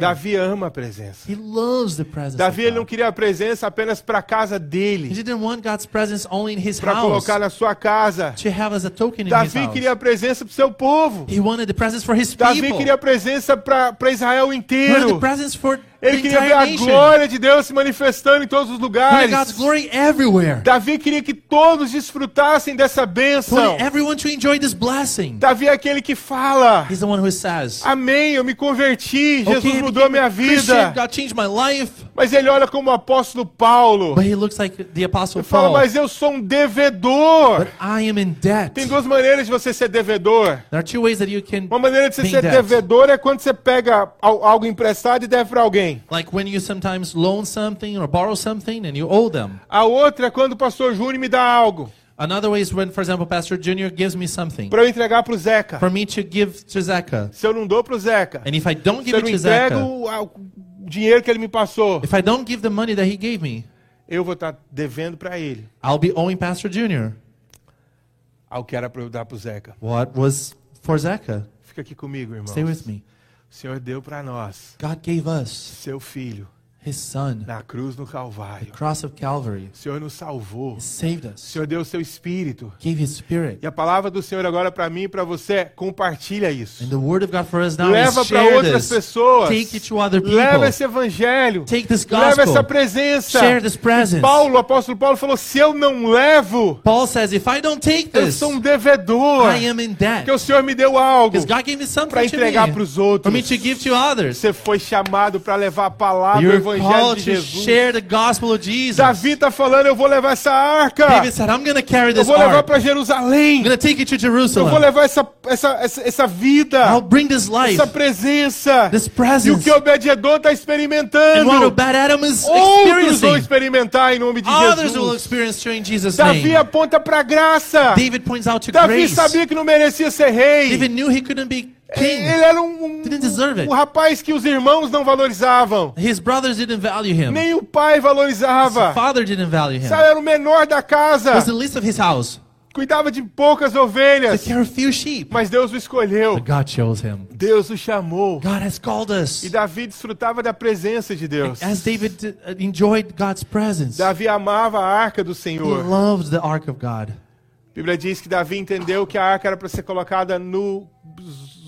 Davi ama a presença. He loves the presence Davi ele não queria a presença apenas para a casa He dele, para colocar na sua casa. Davi queria a presença para o seu povo. He wanted the presence for his Davi queria a presença para Israel inteiro. Ele queria ver a glória de Deus se manifestando em todos os lugares. God's glory everywhere. Davi queria que todos desfrutassem dessa bênção. wanted everyone to enjoy this blessing. Davi é aquele que fala: He's the one who says, Amém, eu me converti, Jesus "Okay, mudou minha vida. God changed my life." Mas ele olha como o apóstolo Paulo But he looks like the apostle e fala: Paul. Mas eu sou um devedor. But I am in debt. Tem duas maneiras de você ser devedor. There are two ways that you can, Uma maneira de você ser devedor é quando você pega al- algo emprestado e deve para alguém. Like when you sometimes loan something or borrow something and you owe them. A outra é quando o pastor Júnior me dá algo Another way is when, for example, Pastor Junior gives me something para eu entregar para o Zeca. for me to give to Zecca. Se eu não dou para o Zeca, And if I don't se give eu it não to entrego Zecca, o, a- o dinheiro que ele me passou, if I don't give the money that he gave me, eu vou estar devendo para ele I'll be owing Pastor Junior ao que era para eu dar para o Zeca. what was for Zecca. Fica aqui comigo, irmão. Stay with me. O Senhor deu para nós God gave us seu filho his son, na cruz no Calvário. cross of Calvary. O Senhor nos salvou. He saved O us, Senhor deu o seu espírito. gave his spirit. E a palavra do Senhor agora para mim e para você compartilha isso. And the word of God for us now Leva para outras this. pessoas. Take it to other Leva people. esse evangelho. Take this Leva essa gospel. presença. Share this presence. Paulo, o apóstolo Paulo falou: se eu não levo, Paul says, if I don't take eu this, sou um devedor. I am in debt. Porque o Senhor me deu algo para entregar para os outros. for me to give to others. Você foi chamado para levar a palavra, You're o evangelho de Jesus. share the gospel of Jesus. Davi está falando, eu vou levar essa arca. David said, I'm to carry Eu this vou levar para I'm Jerusalém. going to take it to Eu vou Jerusalem. levar essa, essa, essa, essa vida, I'll bring this life, essa presença. this E o presence. que Obed-Edom está And what experimentando, Obed-Edom is outros vão experiencing, experimentar em nome de others will Jesus. experience through in Jesus' Davi name. aponta para a graça. David points out to Davi grace. sabia que não merecia ser rei. David knew he couldn't be king. Ele era um, um, Didn't deserve it. um rapaz que os irmãos não valorizavam. His brothers didn't value him. Nem o pai His valorizava. father didn't value him. Sabe, era o menor da casa. was the least of his house. Cuidava de poucas ovelhas. care of few sheep. Mas Deus o escolheu. But God chose him. Deus o chamou. God has called us. E Davi desfrutava da presença de Deus. As David uh, enjoyed God's presence, Davi amava a arca do he Senhor. loved the ark of God. A Bíblia diz que Davi entendeu que a arca era para ser colocada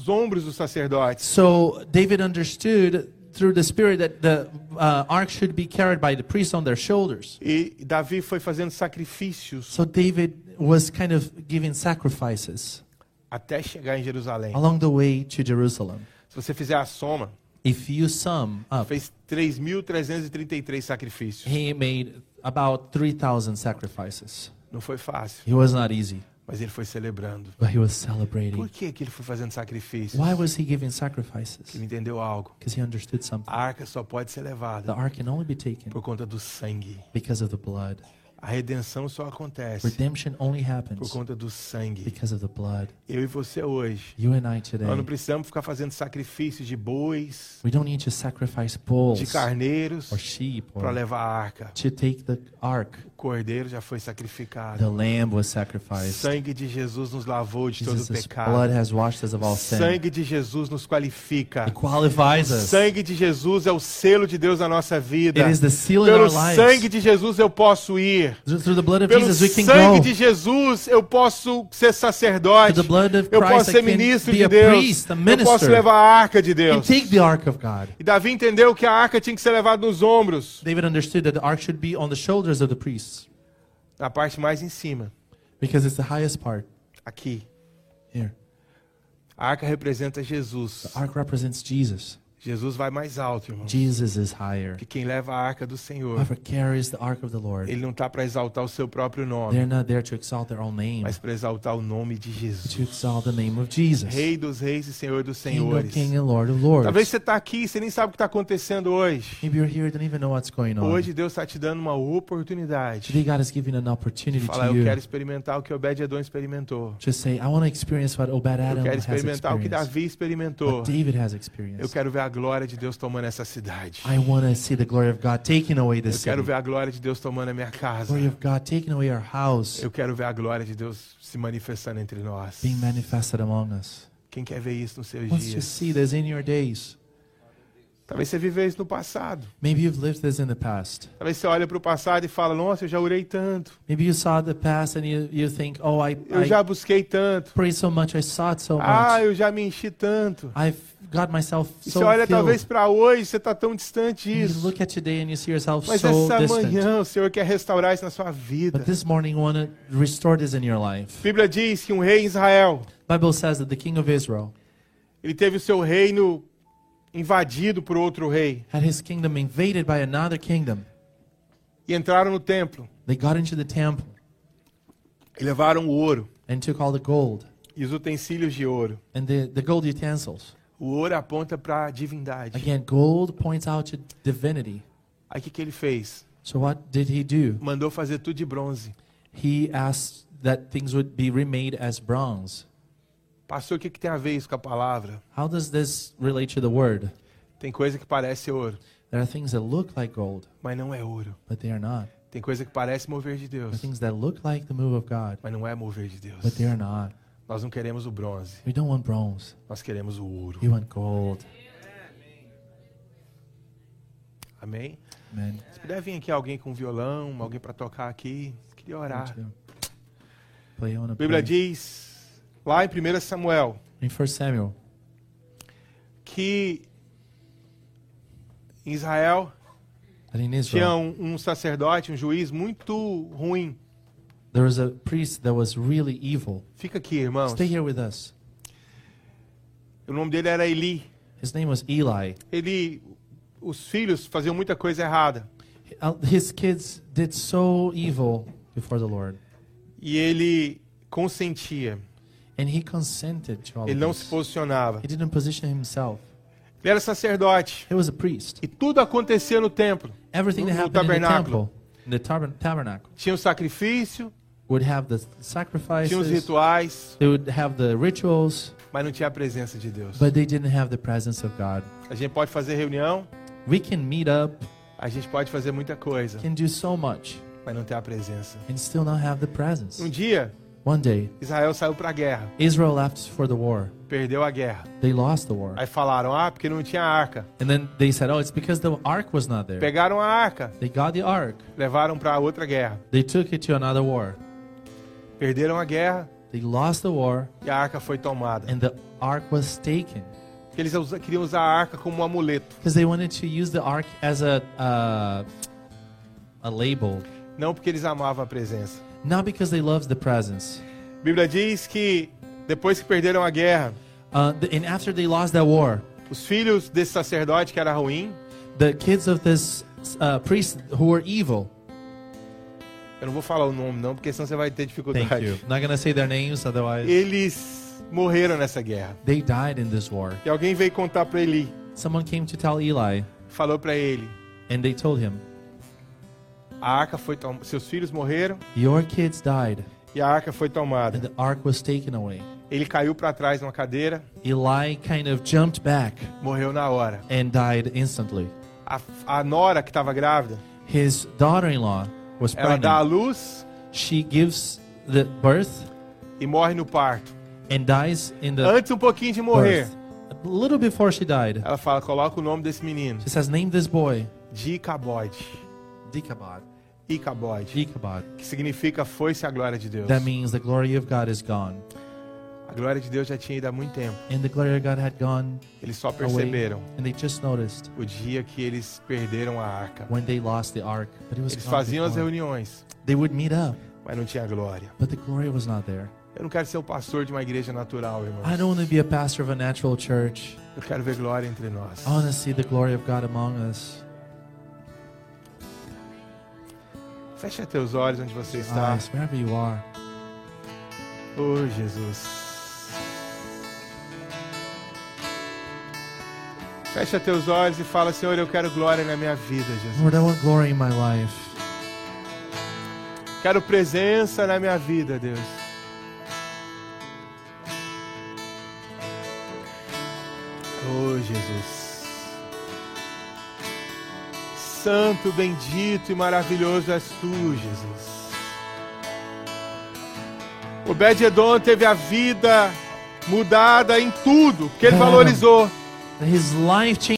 nos ombros dos sacerdotes. So David understood through the Spirit that the uh, ark should be carried by the priests on their shoulders. E Davi foi fazendo sacrifícios So David was kind of giving sacrifices até chegar em Jerusalém. along the way to Jerusalem. Se você fizer a soma, If you sum up, fez 3.333 sacrifícios. he made about 3,000 sacrifices. Não foi fácil, It was not easy, mas ele foi celebrando. but he was Por celebrating. que, que ele foi fazendo sacrifícios? Why was he giving sacrifices? Ele entendeu algo. Because he understood something. A arca só pode ser The levada ark can only be taken por conta do sangue. because of the blood. A redenção só acontece Redemption only por happens conta do sangue. because of the blood. Eu e você hoje, You and I nós today, não precisamos ficar fazendo sacrifícios de bois, we don't need to sacrifice de bulls carneiros or sheep para levar a arca. to take the ark. O cordeiro já foi The sacrificado. lamb was O sacrificed. sangue de Jesus nos lavou de todo Jesus' blood pecado. has washed us of all O sin. sangue de Jesus nos qualifica. It qualifies O us. sangue de Jesus é o selo de Deus na nossa vida. It is the seal in Pelo our lives. sangue de Jesus eu posso ir. Through the blood of Pelo Jesus, we can sangue de Jesus eu posso ser sacerdote. Through the blood of Eu Christ, posso ser ministro de Deus. priest, Eu posso levar a arca de Deus. take the ark of God. E Davi entendeu que a arca tinha que ser levada nos ombros, David understood that the ark should be on the shoulders of the priests na parte mais em cima, because it's the highest part aqui. here. A arca representa Jesus. The ark represents Jesus. Jesus vai mais alto, irmão. Jesus is higher. Que quem leva a arca do Senhor, Whoever carries the ark of the Lord, ele não está para exaltar o seu próprio nome, they're not there to exalt their own name, mas para exaltar o nome de to Jesus. exalt the name of Jesus, Rei dos reis e Senhor dos King of senhores. King and Lord of Lords. Talvez você está aqui e você nem sabe o que está acontecendo hoje. Maybe you're here, don't even know what's going on. Hoje Deus está te dando uma oportunidade. Today, God is giving an opportunity Falar, to eu you quero experimentar o que Obed-Edom experimentou. to say, I want to experience what Eu Obed-Edom quero has experimentar o que experienced, Davi experimentou. what David has Eu experienced. quero ver a glória de Deus tomando essa cidade. I want to see the glory of God taking away Eu this quero city. ver a glória de Deus tomando a minha casa. Glory of God taking away our house, Eu quero ver a glória de Deus se manifestando entre nós. being manifested among us. Quem quer ver isso nos seus Wants to dias? see this in your days. Talvez você viveu isso no passado. Maybe you've lived this in the past. Talvez você olha para o passado e fala: Nossa, eu já orei tanto. Maybe you saw the past and you, you think, oh, I, Eu I já busquei tanto. prayed so much, I sought so Ah, much. eu já me enchi tanto. I've got myself E so você olha talvez filled. para hoje, você está tão distante And You disso. look at today and you see yourself Mas so essa distant. manhã o Senhor quer restaurar isso na sua vida. But this morning, you want to restore this in your life. A Bíblia diz que um rei em Israel, Bible says that the king of Israel ele teve o seu reino invadido por outro rei. had his kingdom invaded by another kingdom. E entraram no templo They got into the temple e levaram o ouro and took all the gold e os utensílios de ouro. and the, the gold utensils. O ouro aponta para a divindade. Again, gold points out to divinity. Aí o que, que ele fez? So what did he do? Mandou fazer tudo de bronze. He asked that things would be remade as bronze. Pastor, o que, que tem a ver isso com a palavra? How does this relate to the word? Tem coisa que parece ouro, There are things that look like gold, mas não é ouro. but they are not. Tem coisa que parece mover de There are Deus, things that look like the move of God, mas não é mover de Deus. but they are not. Nós não queremos o bronze, We don't want bronze. nós queremos o ouro. We want gold. Amém? Amen. Se puder vir aqui alguém com violão, alguém para tocar aqui, queria orar. Play on a Bíblia diz, lá em 1 Samuel, In 1 Samuel, que em Israel tinha um, um sacerdote, um juiz muito ruim. there was a priest that was really evil. Fica aqui, irmãos. Stay here with us. O nome dele era Eli. His name was Eli. Ele os filhos faziam muita coisa errada. His kids did so evil before the Lord, E ele consentia. Ele não se posicionava. He didn't position himself. Ele era sacerdote. He was a priest. E tudo acontecia no templo. Everything No- that no happened in the tabernáculo. Tinha o sacrifício, would have the tinha os rituais, They would have the rituals, mas não tinha a presença de Deus. but they didn't have the presence of God. A gente pode fazer reunião, We can meet up, a gente pode fazer muita coisa, can do so much, mas não ter a presença. and still not have the presence. Um dia, One day, Israel saiu para a guerra, Israel left for the war. perdeu a guerra. They lost the war. Aí falaram, ah, porque não tinha arca. And then they said, oh, it's because the ark was not there. Pegaram a arca, They got the ark. levaram para outra guerra. They took it to another war. Perderam a guerra They lost the war, e a arca foi tomada. and the ark was taken. Eles queriam usar a arca como um amuleto. Because they wanted to use the ark as a, uh, a label. Não porque eles amavam a presença. Not because they loved the presence. A Bíblia diz que depois que perderam a guerra, Uh, the, and after they lost that war, os filhos desse sacerdote que era ruim, the kids of this uh, priest who were evil, eu não vou falar o nome não, porque senão você vai ter thank dificuldade. you. Not gonna say their names, otherwise Eles morreram nessa guerra. they died in this war. E alguém veio contar para Eli, Someone came to tell Eli, falou para ele: and they told him, a arca foi tom... seus filhos morreram "Your kids died, e a arca foi and tomada. the ark was taken away." Ele caiu para trás numa cadeira, Eli kind of jumped back morreu na hora. and died instantly. A, a nora que estava grávida, His daughter-in-law was ela dá a pregnant. luz She gives the birth e morre no parto. and dies in the Antes um pouquinho de morrer, birth. A little before she died, ela fala: coloca o nome desse menino, she says, "Name this boy de Icabod. Dichabod." Icabod, Ichabod. que significa foi-se a glória de Deus. That means the glory of God is gone, A glória de Deus já tinha ido há muito tempo. and the glory of God had gone Eles só away, perceberam and they just noticed o dia que eles perderam a arca. when they lost the ark. But it was Eles gone faziam as before. reuniões, They would meet up, mas não tinha glória. but the glory was not there. Eu não quero ser o pastor de uma igreja natural, irmãos. I don't want to be a pastor of a natural church. Eu quero ver glória entre nós. I want to see the glory of God among us. Feche teus olhos onde você está. Eyes, wherever you are. Oh, Jesus. Fecha teus olhos e fala, Senhor, eu quero glória na minha vida, Jesus. Lord, I want glory in my life. Quero presença na minha vida, Deus. Oh, Jesus. Santo, bendito e maravilhoso és tu, Jesus. Obed-Edom teve a vida mudada em tudo, porque ele É. valorizou. His life changed.